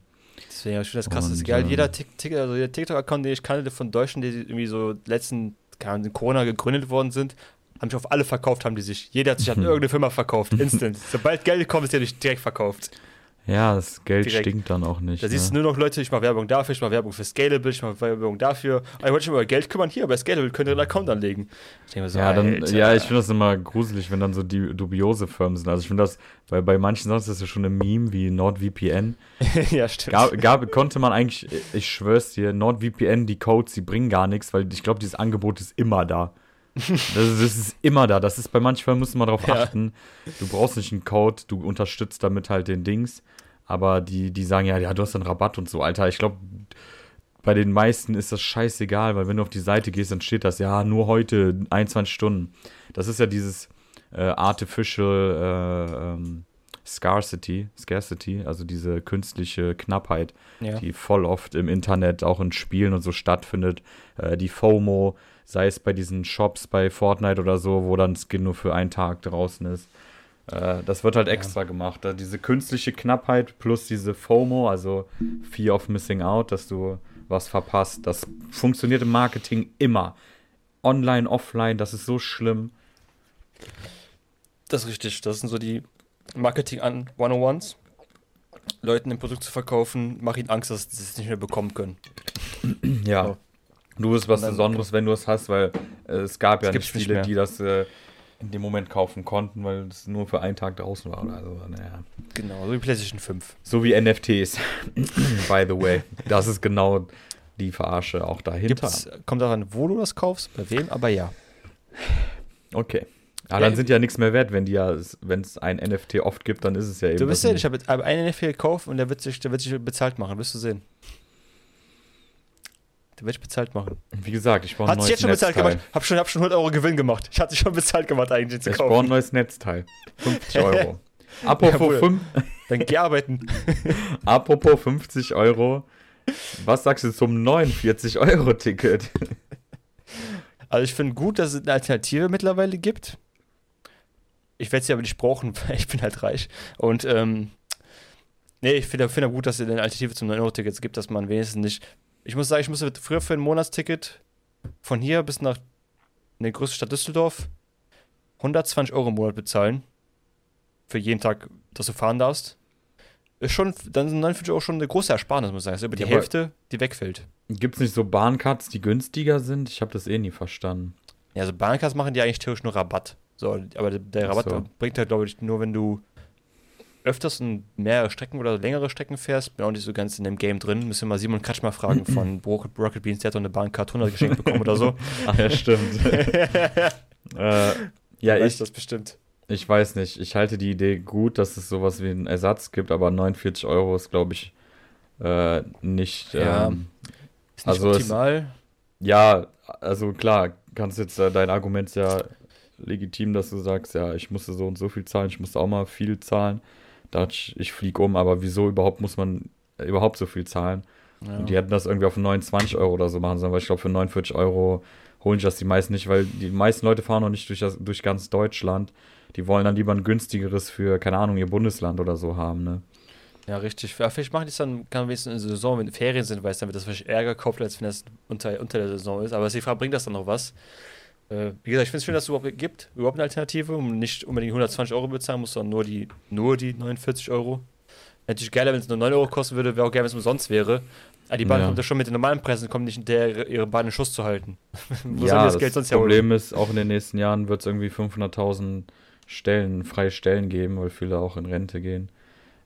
Speaker 1: Deswegen, ich finde das krass. Das ist
Speaker 2: Und,
Speaker 1: egal,
Speaker 2: ähm,
Speaker 1: jeder also jeder TikTok-Account, den ich kannte von Deutschen, die irgendwie so letzten, keine Corona gegründet worden sind, haben sich auf alle verkauft, haben die sich. Jeder hat sich an [LAUGHS] irgendeine Firma verkauft, instant. Sobald Geld kommt, ist der durch direkt verkauft.
Speaker 2: Ja, das Geld
Speaker 1: Direkt.
Speaker 2: stinkt dann auch nicht.
Speaker 1: Da siehst du
Speaker 2: ne?
Speaker 1: nur noch Leute, ich mache Werbung dafür, ich mache Werbung für Scalable, ich mache Werbung dafür. Ich wollte schon über Geld kümmern, hier, bei Scalable könnt ihr einen Account anlegen. Ich so,
Speaker 2: ja, dann,
Speaker 1: Alter.
Speaker 2: ja, ich finde das immer gruselig, wenn dann so die dubiose Firmen sind. Also ich finde das, weil bei manchen Sachen ist das ja schon ein Meme wie NordVPN. [LAUGHS]
Speaker 1: ja, stimmt.
Speaker 2: Gab, gab, konnte man eigentlich, ich schwör's dir, NordVPN, die Codes, die bringen gar nichts, weil ich glaube, dieses Angebot ist immer da. [LAUGHS] Das ist, das ist immer da. Das ist bei manchen Firmen, muss man darauf
Speaker 1: Ja.
Speaker 2: achten. Du brauchst nicht einen Code, du unterstützt damit halt den Dings. Aber die, die sagen ja, ja, du hast einen Rabatt und so, Alter. Ich glaube, bei den meisten ist das scheißegal, weil wenn du auf die Seite gehst, dann steht das, ja, nur heute 21 Stunden. Das ist ja dieses äh, Artificial äh, ähm, Scarcity, Scarcity, also diese künstliche Knappheit,
Speaker 1: ja.
Speaker 2: die voll oft im Internet, auch in Spielen und so stattfindet. Äh, die FOMO, sei es bei diesen Shops bei Fortnite oder so, wo dann Skin nur für einen Tag draußen ist. Äh, das wird halt extra gemacht. Da diese künstliche Knappheit plus diese FOMO, also Fear of Missing Out, dass du was verpasst, das funktioniert im Marketing immer. Online, offline, das ist so schlimm.
Speaker 1: Das ist richtig. Das sind so die Marketing an 101s. Leuten ein Produkt zu verkaufen, mach ihnen Angst, dass sie es nicht mehr bekommen können.
Speaker 2: Ja.
Speaker 1: So.
Speaker 2: Du bist was Besonderes, wenn du es hast, weil äh, es gab ja nicht
Speaker 1: nicht
Speaker 2: viele,
Speaker 1: mehr.
Speaker 2: die das äh, in dem Moment kaufen konnten, weil es nur für einen Tag draußen war. Oder so. Naja.
Speaker 1: Genau, so wie PlayStation 5.
Speaker 2: So wie NFTs. [CLEARS THROAT] By the way. Das ist genau die Verarsche auch dahinter.
Speaker 1: Gibt's, kommt daran, wo du das kaufst, bei wem, aber ja.
Speaker 2: Okay. Aber
Speaker 1: Ja,
Speaker 2: dann sind ja nichts mehr wert, wenn die ja, wenn es ein NFT oft gibt, dann ist es ja eben.
Speaker 1: Du bist ja,
Speaker 2: nicht.
Speaker 1: ich habe hab einen NFT gekauft und der wird sich, der wird sich bezahlt machen, wirst du sehen. Der wird sich bezahlt machen.
Speaker 2: Wie gesagt, ich brauche ein
Speaker 1: Hat sich
Speaker 2: neues
Speaker 1: jetzt schon bezahlt
Speaker 2: Netzteil.
Speaker 1: gemacht. Hab schon, hab schon 100 Euro Gewinn gemacht. Ich hatte schon bezahlt gemacht eigentlich zu
Speaker 2: Ich brauche ein
Speaker 1: kaufen.
Speaker 2: neues Netzteil. 50 [LAUGHS] Euro. Apropos, fünf,
Speaker 1: Dann geh arbeiten. [LAUGHS]
Speaker 2: apropos 50 Euro. Was sagst du zum 49-Euro-Ticket?
Speaker 1: Also ich finde gut, dass es eine Alternative mittlerweile gibt. Ich werde sie aber nicht brauchen, [LAUGHS] weil ich bin halt reich. Und ähm, nee, ich finde find gut, dass es eine Alternative zum 9-Euro-Ticket gibt, dass man wenigstens nicht. Ich muss sagen, ich musste früher für ein Monatsticket von hier bis nach in die größte Stadt Düsseldorf 120 Euro im Monat bezahlen. Für jeden Tag, dass du fahren darfst. Ist schon, dann sind 49 Euro schon eine große Ersparnis, muss ich sagen. Das ist über die
Speaker 2: Ja,
Speaker 1: Hälfte, die wegfällt.
Speaker 2: Gibt es nicht so Bahncards, die günstiger sind? Ich habe das eh nie verstanden.
Speaker 1: Ja, also Bahncards machen die eigentlich theoretisch nur Rabatt. So, aber der, Rabatt
Speaker 2: so.
Speaker 1: bringt halt, glaube ich, nur, wenn du öfters und mehrere Strecken oder längere Strecken fährst. Bin auch nicht so ganz in dem Game drin. Müssen wir mal Simon Kratsch mal fragen von [CLEARS THROAT] Rocket, Beans. Der hat doch eine Bahncard 100 geschenkt bekommen oder so. [LAUGHS]
Speaker 2: Ach ja, stimmt. [LAUGHS] äh, ja, ich,
Speaker 1: das bestimmt.
Speaker 2: ich weiß nicht. Ich halte die Idee gut, dass es sowas wie einen Ersatz gibt, aber 49 Euro ist, glaube ich, äh, nicht.
Speaker 1: Ja.
Speaker 2: Ähm,
Speaker 1: Ist nicht
Speaker 2: Also es-
Speaker 1: optimal.
Speaker 2: ja, also klar, kannst jetzt äh, dein Argument ja legitim, dass du sagst, ja, ich musste so und so viel zahlen, ich musste auch mal viel zahlen. Da ich, ich fliege um, aber wieso überhaupt muss man äh, überhaupt so viel zahlen?
Speaker 1: Ja.
Speaker 2: Und die hätten das irgendwie auf 29 Euro oder so machen sollen, weil ich glaube, für 49 Euro holen sich das die meisten nicht, weil die meisten Leute fahren noch nicht durch, das, durch ganz Deutschland. Die wollen dann lieber ein günstigeres für, keine Ahnung, ihr Bundesland oder so haben, ne?
Speaker 1: Ja, richtig. Ja, Vielleicht machen die es dann, kann wenigstens in der Saison, wenn Ferien sind, weil es dann wird das vielleicht Ärger kauft, als wenn das unter, unter der Saison ist. Aber Frage, bringt das dann noch was? Äh, wie gesagt, ich finde es schön, dass es überhaupt gibt, überhaupt eine Alternative, um nicht unbedingt 120 Euro bezahlen muss, sondern nur die, nur die 49 Euro. Natürlich geiler, wenn es nur 9 Euro kosten würde, wäre auch geil, wenn es umsonst wäre. Aber die Bahn
Speaker 2: Ja.
Speaker 1: kommt ja schon mit den normalen Preisen, kommt nicht in der ihre Bahn in Schuss zu halten. [LAUGHS] Wo
Speaker 2: ja,
Speaker 1: das
Speaker 2: das,
Speaker 1: Geld sonst herholen?
Speaker 2: Problem ist, auch in den nächsten Jahren wird es irgendwie 500.000 Stellen, freie Stellen geben, weil viele auch in Rente gehen.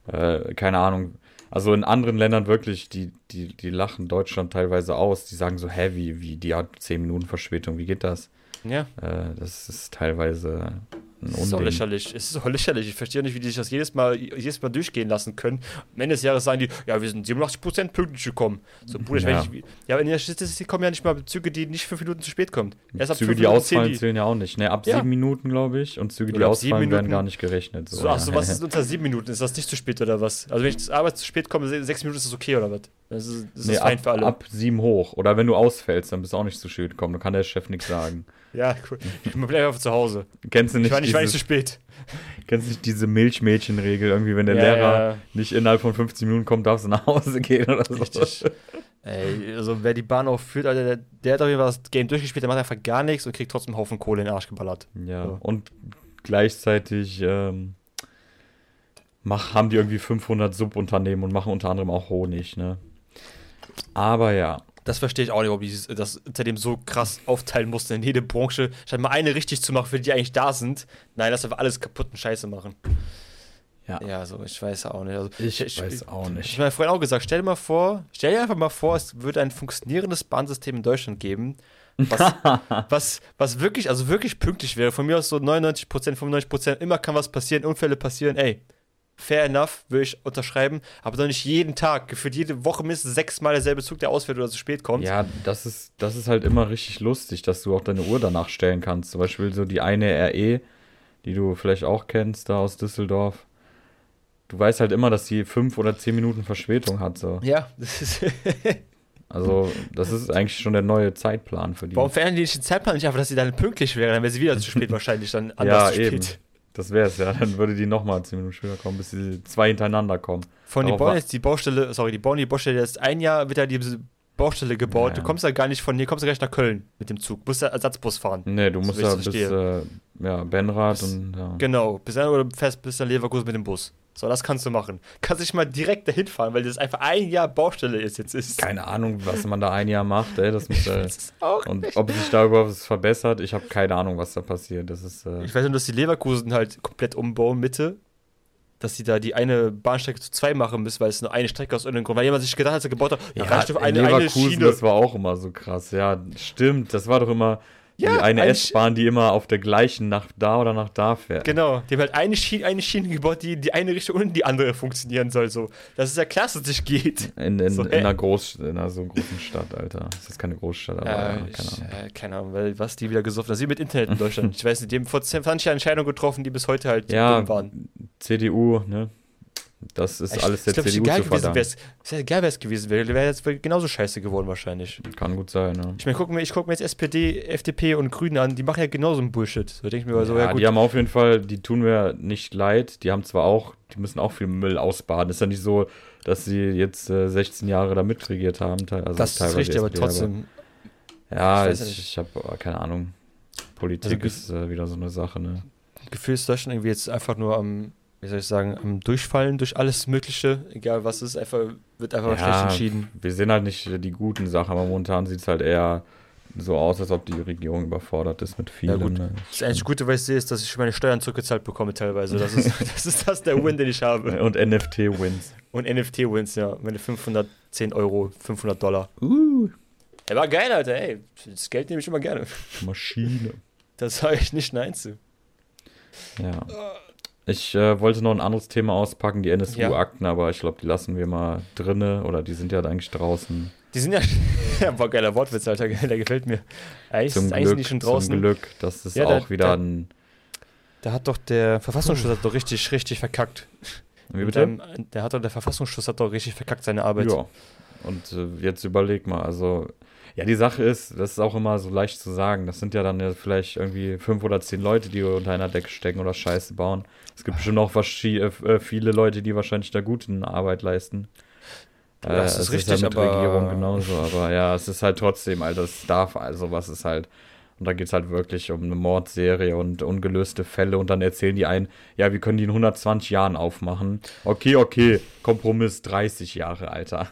Speaker 2: Äh, keine Ahnung. Also in anderen Ländern wirklich, die, die, die lachen Deutschland teilweise aus. Die sagen so, hä, wie, wie, die hat 10 Minuten Verspätung, wie geht das?
Speaker 1: Ja,
Speaker 2: Äh, das ist teilweise ein
Speaker 1: es ist auch
Speaker 2: Unding.
Speaker 1: lächerlich. Es ist auch lächerlich. Ich verstehe nicht, wie die sich das jedes Mal, jedes Mal durchgehen lassen können. Am Ende des Jahres sagen die, ja, wir sind 87% pünktlich gekommen. So, Bruder,
Speaker 2: Ja.
Speaker 1: Ich, ja, in der Statistik kommen ja nicht mal Züge, die nicht fünf Minuten zu spät kommen. Erst ab
Speaker 2: Züge,
Speaker 1: fünf
Speaker 2: die
Speaker 1: Minuten
Speaker 2: ausfallen,
Speaker 1: zählen die.
Speaker 2: zählen ja auch nicht. Ne, ab
Speaker 1: Ja.
Speaker 2: sieben Minuten, glaube ich. Und Züge, die
Speaker 1: Oder
Speaker 2: ausfallen, werden
Speaker 1: Minuten.
Speaker 2: gar nicht gerechnet. So,
Speaker 1: So, ach so,
Speaker 2: ja.
Speaker 1: was [LAUGHS] ist unter sieben Minuten? Ist das nicht zu spät oder was? Also wenn ich zur Arbeit zu spät komme, se- sechs Minuten ist das okay oder was? Das ist, das ist
Speaker 2: Nee,
Speaker 1: fein
Speaker 2: ab,
Speaker 1: für alle.
Speaker 2: ab sieben hoch. Oder wenn du ausfällst, dann bist du auch nicht zu spät gekommen. Dann kann der Chef nichts sagen. [LAUGHS]
Speaker 1: Ja, cool. Ich bin einfach zu Hause.
Speaker 2: Kennst du
Speaker 1: Ich
Speaker 2: nicht,
Speaker 1: war nicht, ich war nicht
Speaker 2: dieses,
Speaker 1: zu spät. [LAUGHS]
Speaker 2: kennst du nicht diese Milchmädchenregel? Irgendwie, wenn der
Speaker 1: Ja,
Speaker 2: Lehrer
Speaker 1: ja.
Speaker 2: nicht innerhalb von 15 Minuten kommt, darfst du nach Hause [LAUGHS] gehen oder so.
Speaker 1: Richtig. Ey, also wer die Bahn auch führt, Alter, der, der hat auf jeden Fall das Game durchgespielt, der macht einfach gar nichts und kriegt trotzdem einen Haufen Kohle in den Arsch geballert.
Speaker 2: Ja,
Speaker 1: So.
Speaker 2: und gleichzeitig ähm, mach, haben die irgendwie 500 Subunternehmen und machen unter anderem auch Honig, ne? Aber ja,
Speaker 1: Das verstehe ich auch nicht, ob die das Unternehmen so krass aufteilen mussten in jede Branche, statt mal eine richtig zu machen, für die, die eigentlich da sind. Nein, lass einfach alles kaputt und scheiße machen.
Speaker 2: ja,
Speaker 1: Ja, so, ich weiß auch nicht. Also,
Speaker 2: ich, weiß auch
Speaker 1: Ich
Speaker 2: nicht.
Speaker 1: habe meiner Freundin auch gesagt, stell dir mal vor, stell dir einfach mal vor, es würde ein funktionierendes Bahnsystem in Deutschland geben, was, [LAUGHS] was, was wirklich, also wirklich pünktlich wäre. Von mir aus so 99%, 95%, immer kann was passieren, Unfälle passieren, ey. Fair enough, würde ich unterschreiben, aber doch nicht jeden Tag. Gefühlt jede Woche mindestens sechsmal derselbe Zug, der ausfällt oder zu spät kommt.
Speaker 2: Ja, das ist, das ist halt immer richtig lustig, dass du auch deine Uhr danach stellen kannst. Zum Beispiel so die eine RE, die du vielleicht auch kennst, da aus Düsseldorf. Du weißt halt immer, dass die fünf oder zehn Minuten Verspätung hat. So.
Speaker 1: Ja, [LAUGHS] das ist.
Speaker 2: Also, das ist eigentlich schon der neue Zeitplan für die.
Speaker 1: Warum verändern die nicht den Zeitplan nicht einfach, dass sie dann pünktlich wäre? Dann wäre sie wieder zu spät [LAUGHS] wahrscheinlich, dann
Speaker 2: ja,
Speaker 1: anders zu
Speaker 2: eben. Das wäre es ja. Dann würde die nochmal zehn Minuten später kommen, bis die zwei hintereinander kommen.
Speaker 1: Von die
Speaker 2: Darauf
Speaker 1: bauen
Speaker 2: wa-
Speaker 1: jetzt die Baustelle, sorry, die bauen die Baustelle jetzt ein Jahr, wird da diese Baustelle gebaut.
Speaker 2: Ja.
Speaker 1: Du kommst ja gar nicht von hier, kommst ja gleich nach Köln mit dem Zug. Musst ja Ersatzbus fahren.
Speaker 2: Nee, du musst ja bis äh, ja, Benrad
Speaker 1: Bis-
Speaker 2: und ja.
Speaker 1: Genau, bis dann oder fährst bis dann Leverkusen mit dem Bus. So, das kannst du machen. Kannst dich mal direkt dahin fahren, weil das einfach ein Jahr Baustelle ist jetzt ist.
Speaker 2: Keine Ahnung, was man da ein Jahr macht, ey. Das [LAUGHS] muss, äh,
Speaker 1: Das ist auch
Speaker 2: und
Speaker 1: nicht.
Speaker 2: ob sich da überhaupt was verbessert, ich habe keine Ahnung, was da passiert. Das ist. Äh,
Speaker 1: Ich weiß nur, dass die Leverkusen halt komplett umbauen, Mitte. dass sie da die eine Bahnstrecke zu zwei machen müssen, weil es nur eine Strecke aus irgendeinem Grund, weil jemand sich gedacht hat, als er gebaut hat, ja, doch eine, eine Schiene.
Speaker 2: Das war auch immer so krass, ja, stimmt, das war doch immer, ja, eine S-Bahn, die immer auf der gleichen nach da oder nach da fährt.
Speaker 1: Genau, die haben halt eine Schiene, eine Schiene gebaut, die die eine Richtung und die andere funktionieren soll. So. Das ist ja klasse, dass es nicht geht.
Speaker 2: In, in, so, in einer Groß, in einer so großen Stadt, Alter. Das ist keine Großstadt, aber ja,
Speaker 1: ich, keine Ahnung. Äh, keine Ahnung, weil was die wieder gesoffen haben. Sie mit Internet in Deutschland. [LAUGHS] ich weiß nicht, die haben vor 20 Jahren Entscheidungen getroffen, die bis heute halt
Speaker 2: ja, dumm waren. CDU, ne? Das ist ich, alles der
Speaker 1: glaub, CDU geil zu. Gewesen, wäre geil, wäre es gewesen wäre. Wäre jetzt genauso scheiße geworden wahrscheinlich.
Speaker 2: Kann gut sein, ne?
Speaker 1: Ich meine, guck mir, ich gucke mir jetzt SPD, FDP und Grüne an, die machen ja genauso einen Bullshit. So denke ich mir
Speaker 2: ja, so, ja gut. Die haben auf jeden Fall, die tun mir nicht leid. Die haben zwar auch, die müssen auch viel Müll ausbaden. Ist ja nicht so, dass sie jetzt äh, 16 Jahre da mitregiert haben. Also
Speaker 1: das ist richtig, aber trotzdem.
Speaker 2: Aber, ja, ich, ich, ich habe keine Ahnung. Politik also, ist äh, wieder so eine Sache, ne?
Speaker 1: Gefühl ist Deutschland irgendwie jetzt einfach nur am wie soll ich sagen, am Durchfallen durch alles Mögliche, egal was ist, einfach, wird einfach ja, schlecht entschieden.
Speaker 2: Wir sehen halt nicht die guten Sachen, aber momentan sieht es halt eher so aus, als ob die Regierung überfordert ist mit vielen. Ja,
Speaker 1: ne? Das einzige Gute, was ich sehe, ist, dass ich meine Steuern zurückgezahlt bekomme teilweise. Das ist [LAUGHS] das, ist das der Win, den ich habe.
Speaker 2: Und NFT-Wins.
Speaker 1: Und NFT-Wins, ja. Meine 510 Euro, 500 Dollar. Uh. Er war geil, Alter, ey. Das Geld nehme ich immer gerne.
Speaker 2: Maschine.
Speaker 1: Das sage ich nicht nein zu.
Speaker 2: Ja. Ich äh, wollte noch ein anderes Thema auspacken, die NSU-Akten, ja. aber ich glaube, die lassen wir mal drinne oder die sind ja eigentlich draußen.
Speaker 1: Die sind ja, [LAUGHS] ja war geiler Wortwitz, Alter, [LAUGHS] der gefällt mir.
Speaker 2: Eigentlich zum ist Glück, eigentlich schon draußen. Zum Glück, das ist ja, auch der, wieder
Speaker 1: der,
Speaker 2: ein.
Speaker 1: Da hat doch der Verfassungsschutz hat doch richtig, richtig verkackt.
Speaker 2: Wie bitte? Einem,
Speaker 1: der hat doch, der Verfassungsschutz hat doch richtig verkackt seine Arbeit.
Speaker 2: Ja. Und äh, jetzt überleg mal, also ja, die Sache ist, das ist auch immer so leicht zu sagen. Das sind ja dann ja vielleicht irgendwie fünf oder zehn Leute, die unter einer Decke stecken oder Scheiße bauen. Es gibt schon auch äh, äh, viele Leute, die wahrscheinlich da gute Arbeit leisten.
Speaker 1: Äh, das ist richtig, ist ja mit aber Regierung
Speaker 2: genauso. Aber ja, es ist halt trotzdem, also es darf, also was ist halt. Und da geht es halt wirklich um eine Mordserie und ungelöste Fälle. Und dann erzählen die einen, ja, wir können die in 120 Jahren aufmachen. Okay, okay, Kompromiss 30 Jahre, Alter.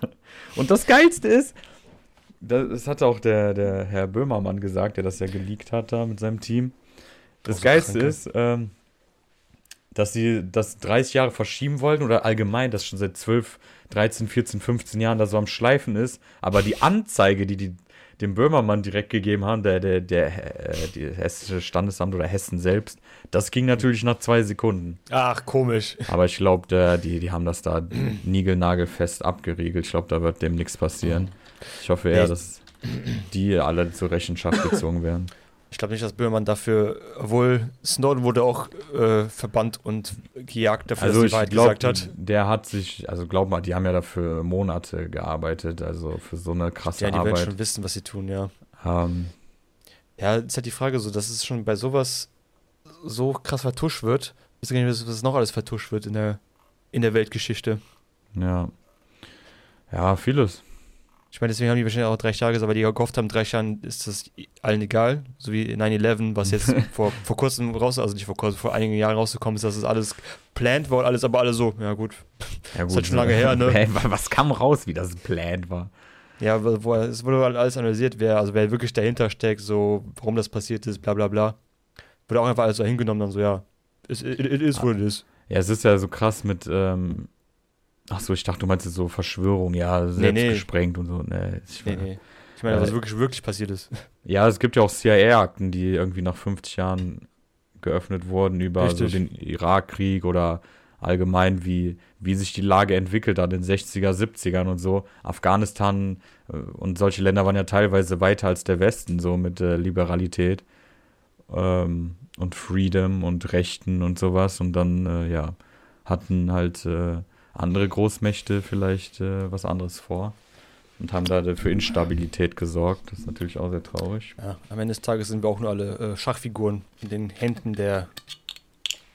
Speaker 2: Und das Geilste ist, das hat auch der, der Herr Böhmermann gesagt, der das ja geleakt hat da mit seinem Team. Das oh, Geilste kranke. ist, ähm, dass sie das 30 Jahre verschieben wollten oder allgemein, dass schon seit 12, 13, 14, 15 Jahren da so am Schleifen ist. Aber die Anzeige, die die dem Böhmermann direkt gegeben haben, der, der, der, äh, die hessische Standesamt oder Hessen selbst, das ging natürlich nach zwei Sekunden.
Speaker 1: Ach, komisch.
Speaker 2: Aber ich glaube, die, die haben das da [CLEARS THROAT] niegelnagelfest abgeriegelt. Ich glaube, da wird dem nichts passieren. Ich hoffe eher, nee. dass die alle zur Rechenschaft gezogen werden.
Speaker 1: Ich glaube nicht, dass Böhmermann dafür, obwohl Snowden wurde auch äh, verbannt und gejagt dafür,
Speaker 2: also dass die Wahrheit glaub, gesagt hat. Der hat sich, also glaub mal, die haben ja dafür Monate gearbeitet, also für so eine krasse Arbeit. Ja, die Arbeit. werden
Speaker 1: schon wissen, was sie tun, ja.
Speaker 2: Ähm,
Speaker 1: ja, ist halt die Frage so, dass es schon bei sowas so krass vertuscht wird. Ich weiß gar nicht, was noch alles vertuscht wird in der, in der Weltgeschichte.
Speaker 2: Ja. Ja, vieles.
Speaker 1: Ich meine, deswegen haben die wahrscheinlich auch drei Jahre gesagt, weil die gehofft haben, drei Jahren ist das allen egal. So wie 9-11, was jetzt [LAUGHS] vor, vor kurzem raus, also nicht vor kurzem, vor einigen Jahren rausgekommen ist, dass das alles planned war und alles, aber alle so, ja gut.
Speaker 2: Ja, gut. ist halt schon lange her, ne? [LAUGHS] Was kam raus, wie das planned war?
Speaker 1: Ja, wo, es wurde halt alles analysiert, wer, also wer wirklich dahinter steckt, so, warum das passiert ist, bla bla bla. Wurde auch einfach alles so hingenommen, dann so, ja, it, it, it is what it is.
Speaker 2: Ja, es ist ja so krass mit, ähm, Ach so, ich dachte, du meinst so Verschwörung, ja, selbst nee, nee. gesprengt und so. Nee,
Speaker 1: ich, nee, nee. ich meine, äh, was wirklich, wirklich passiert ist. [LAUGHS]
Speaker 2: Ja, es gibt ja auch CIA-Akten, die irgendwie nach 50 Jahren geöffnet wurden über so den Irakkrieg oder allgemein, wie, wie sich die Lage entwickelt hat in den 60er, 70ern und so. Afghanistan äh, und solche Länder waren ja teilweise weiter als der Westen, so mit äh, Liberalität ähm, und Freedom und Rechten und sowas. Und dann, äh, ja, hatten halt äh, andere Großmächte vielleicht äh, was anderes vor und haben da für Instabilität gesorgt. Das ist natürlich auch sehr traurig.
Speaker 1: Ja, am Ende des Tages sind wir auch nur alle äh, Schachfiguren in den Händen der,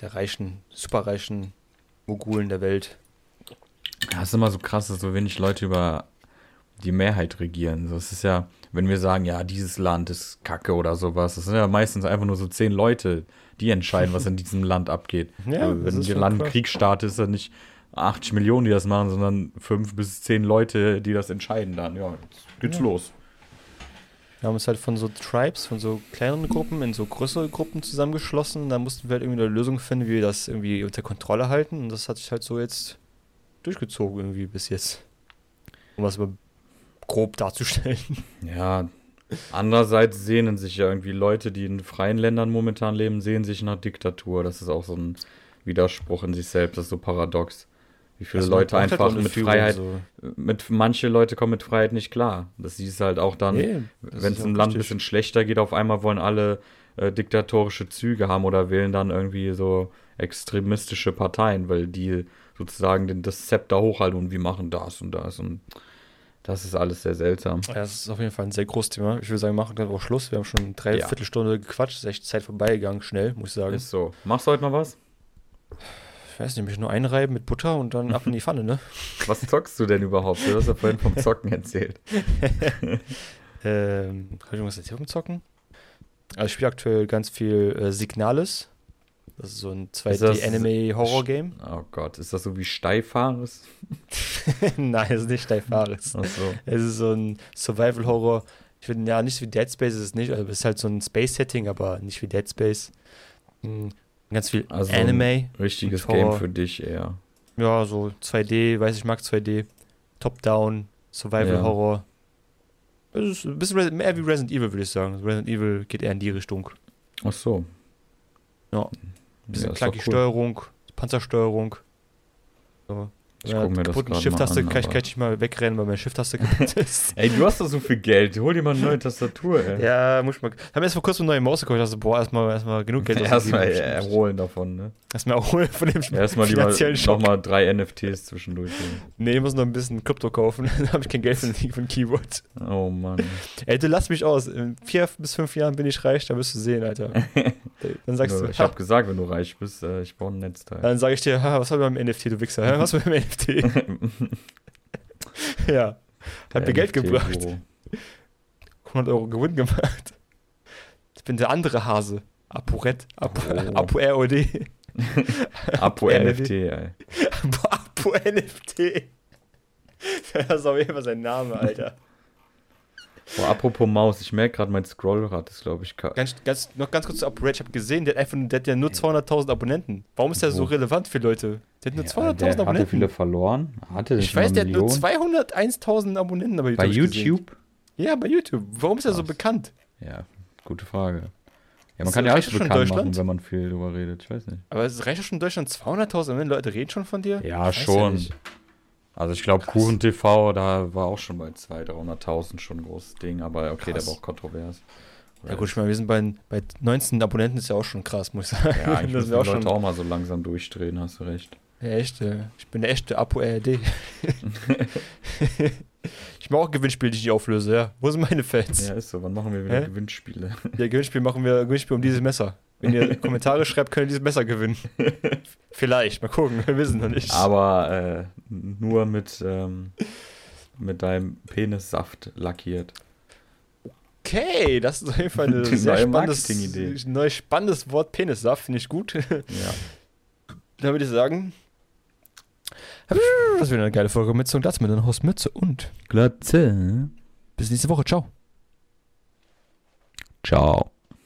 Speaker 1: der reichen, superreichen Mogulen der Welt.
Speaker 2: Ja, ist immer so krass, dass so wenig Leute über die Mehrheit regieren. So, es ist ja, wenn wir sagen, ja, dieses Land ist kacke oder sowas, das sind ja meistens einfach nur so zehn Leute, die entscheiden, was in diesem Land abgeht. [LAUGHS] Ja, wenn ein Land Krieg startet, ist er nicht 80 Millionen, die das machen, sondern fünf bis zehn Leute, die das entscheiden dann. Ja, jetzt geht's ja. los.
Speaker 1: Wir haben uns halt von so Tribes, von so kleineren Gruppen in so größere Gruppen zusammengeschlossen. Da mussten wir halt irgendwie eine Lösung finden, wie wir das irgendwie unter Kontrolle halten. Und das hat sich halt so jetzt durchgezogen irgendwie bis jetzt. Um das mal grob darzustellen. [LAUGHS]
Speaker 2: Ja, andererseits sehnen sich ja irgendwie Leute, die in freien Ländern momentan leben, sehen sich nach Diktatur. Das ist auch so ein Widerspruch in sich selbst, das ist so paradox. Wie viele
Speaker 1: Also man
Speaker 2: Leute
Speaker 1: halt
Speaker 2: einfach mit
Speaker 1: Führung,
Speaker 2: Freiheit,
Speaker 1: so.
Speaker 2: mit manche Leute kommen mit Freiheit nicht klar. Das siehst du halt auch dann,
Speaker 1: Nee, das
Speaker 2: wenn es im Land ein bisschen schlechter geht, auf einmal wollen alle äh, diktatorische Züge haben oder wählen dann irgendwie so extremistische Parteien, weil die sozusagen den, das Zepter hochhalten und wir machen das und das und das ist alles sehr seltsam.
Speaker 1: Ja, das ist auf jeden Fall ein sehr großes Thema. Ich würde sagen, wir machen dann auch Schluss. Wir haben schon drei
Speaker 2: Ja.
Speaker 1: Viertelstunde gequatscht. Ist echt Zeit vorbeigegangen, schnell, muss ich sagen.
Speaker 2: Ist so. Machst du heute noch was?
Speaker 1: Ich weiß nicht, mich nur einreiben mit Butter und dann ab in die [LAUGHS] Pfanne, ne?
Speaker 2: Was zockst du denn überhaupt? Du hast ja vorhin vom Zocken erzählt. [LAUGHS]
Speaker 1: Ähm, kann ich irgendwas erzählen vom Zocken? Also ich spiele aktuell ganz viel äh, Signales. Das ist so ein
Speaker 2: Ist das-
Speaker 1: 2D-Anime-Horror-Game.
Speaker 2: Oh Gott, ist das so wie Steifahres? [LAUGHS]
Speaker 1: Nein, es ist nicht Steifares.
Speaker 2: Ach so.
Speaker 1: Es ist so ein Survival-Horror. Ich finde, ja, nicht wie Dead Space ist es nicht. Also es ist halt so ein Space-Setting, aber nicht wie Dead Space. Hm, Ganz viel
Speaker 2: Also
Speaker 1: Anime.
Speaker 2: Richtiges. Game für dich eher.
Speaker 1: Ja, so 2D, weiß ich mag 2D. Top-Down, Survival-Horror. Es ist ein bisschen mehr wie Resident Evil, würde ich sagen. Resident Evil geht eher in die Richtung.
Speaker 2: Ach so.
Speaker 1: Ja. Ein bisschen
Speaker 2: Ja,
Speaker 1: klackige
Speaker 2: cool.
Speaker 1: Steuerung, Panzersteuerung. So.
Speaker 2: Ich
Speaker 1: Ja,
Speaker 2: guck mir das
Speaker 1: kaputten
Speaker 2: gerade
Speaker 1: Shift-Taste kann, ich, kann ich mal wegrennen, weil meine Shift-Taste [LAUGHS] kaputt ist.
Speaker 2: Ey, du hast doch so viel Geld. Hol dir mal eine neue Tastatur, ey.
Speaker 1: ja, muss ich mal. Haben erst vor kurzem eine neue Maus gekauft. Also, boah, erstmal erstmal genug Geld
Speaker 2: Erstmal erholen davon, ne?
Speaker 1: Erstmal erholen von dem
Speaker 2: Erstmal lieber
Speaker 1: finanziellen Schock.
Speaker 2: nochmal drei NFTs zwischendurch.
Speaker 1: Nee, ich muss noch ein bisschen Krypto kaufen. [LAUGHS] Dann habe ich kein Geld für ein, Keyboard.
Speaker 2: Oh Mann.
Speaker 1: Ey, du lass mich aus. In vier bis fünf Jahren bin ich reich, dann wirst du sehen, Alter. [LAUGHS] Dann sagst du,
Speaker 2: ich
Speaker 1: ha,
Speaker 2: habe gesagt, wenn du reich bist, äh, ich baue ein Netzteil.
Speaker 1: dann sage ich dir, was war beim NFT, du Wichser? Was war beim NFT? [LAUGHS] ja. Hat mir Geld gebracht.
Speaker 2: NFT-Büro.
Speaker 1: 100 Euro Gewinn gemacht. Ich bin der andere Hase. ApoRed. Apo,
Speaker 2: Oh.
Speaker 1: ROD. [LAUGHS] Ja,
Speaker 2: NFT, ey.
Speaker 1: Apo NFT. [LAUGHS] Das ist auf jeden Fall sein Name, Alter.
Speaker 2: Boah, apropos Maus, ich merke gerade, mein Scrollrad ist, glaube ich,
Speaker 1: Ganz, ganz, noch ganz kurz zu ApoRed. Ich habe gesehen, der hat, einfach, der hat ja nur 200.000 Abonnenten. Warum ist der so
Speaker 2: Wo?
Speaker 1: relevant für Leute? Der hat nur
Speaker 2: Ja,
Speaker 1: 200.000
Speaker 2: der- Hat er
Speaker 1: Abonnenten.
Speaker 2: viele verloren? Hatte der
Speaker 1: ich weiß, der
Speaker 2: eine
Speaker 1: hat nur
Speaker 2: Million?
Speaker 1: 201.000 Abonnenten bei YouTube.
Speaker 2: Bei. YouTube?
Speaker 1: Ja, bei YouTube. Warum ist er so bekannt?
Speaker 2: Ja, gute Frage. Ja, man
Speaker 1: Ist
Speaker 2: kann
Speaker 1: das
Speaker 2: ja alles
Speaker 1: das schon in
Speaker 2: bekannt
Speaker 1: Deutschland?
Speaker 2: machen, wenn man viel drüber redet. Ich weiß nicht.
Speaker 1: Aber es reicht doch schon in Deutschland 200.000 Abonnenten. Leute reden schon von dir?
Speaker 2: Ja,
Speaker 1: Ich weiß
Speaker 2: schon.
Speaker 1: nicht.
Speaker 2: Also ich glaube,
Speaker 1: Krass.
Speaker 2: Kuchen TV, da war auch schon bei 200.000, 300.000 schon ein großes Ding, aber okay,
Speaker 1: Krass.
Speaker 2: der war auch kontrovers.
Speaker 1: Ja gut, ich meine, wir sind bei, bei 19 Abonnenten, ist ja auch schon krass, muss ich sagen.
Speaker 2: Ja, eigentlich [LAUGHS]
Speaker 1: das auch
Speaker 2: Leute
Speaker 1: schon.
Speaker 2: auch mal so langsam durchdrehen, hast du recht.
Speaker 1: Ja, echt. äh, Ich bin der echte Apo-RD. [LAUGHS] ich mache auch Gewinnspiele, die ich auflöse, ja. Wo sind meine Fans?
Speaker 2: Ja, ist so. Wann machen wir wieder
Speaker 1: Hä?
Speaker 2: Gewinnspiele?
Speaker 1: Ja, Gewinnspiel machen wir Gewinnspiel um dieses Messer. Wenn ihr [LAUGHS] Kommentare schreibt, könnt ihr dieses Messer gewinnen. [LAUGHS] Vielleicht, mal gucken, wir wissen noch nicht.
Speaker 2: Aber äh, nur mit, ähm, mit deinem Penissaft lackiert.
Speaker 1: Okay, das ist auf jeden Fall [LAUGHS] eine sehr
Speaker 2: neue
Speaker 1: spannendes, neues spannendes Wort Penissaft, finde ich gut.
Speaker 2: Ja.
Speaker 1: Dann würde ich sagen, das wird eine geile Folge mit so Glatze mit einer Host Mütze und
Speaker 2: Glatze.
Speaker 1: bis nächste Woche. Ciao.
Speaker 2: Ciao.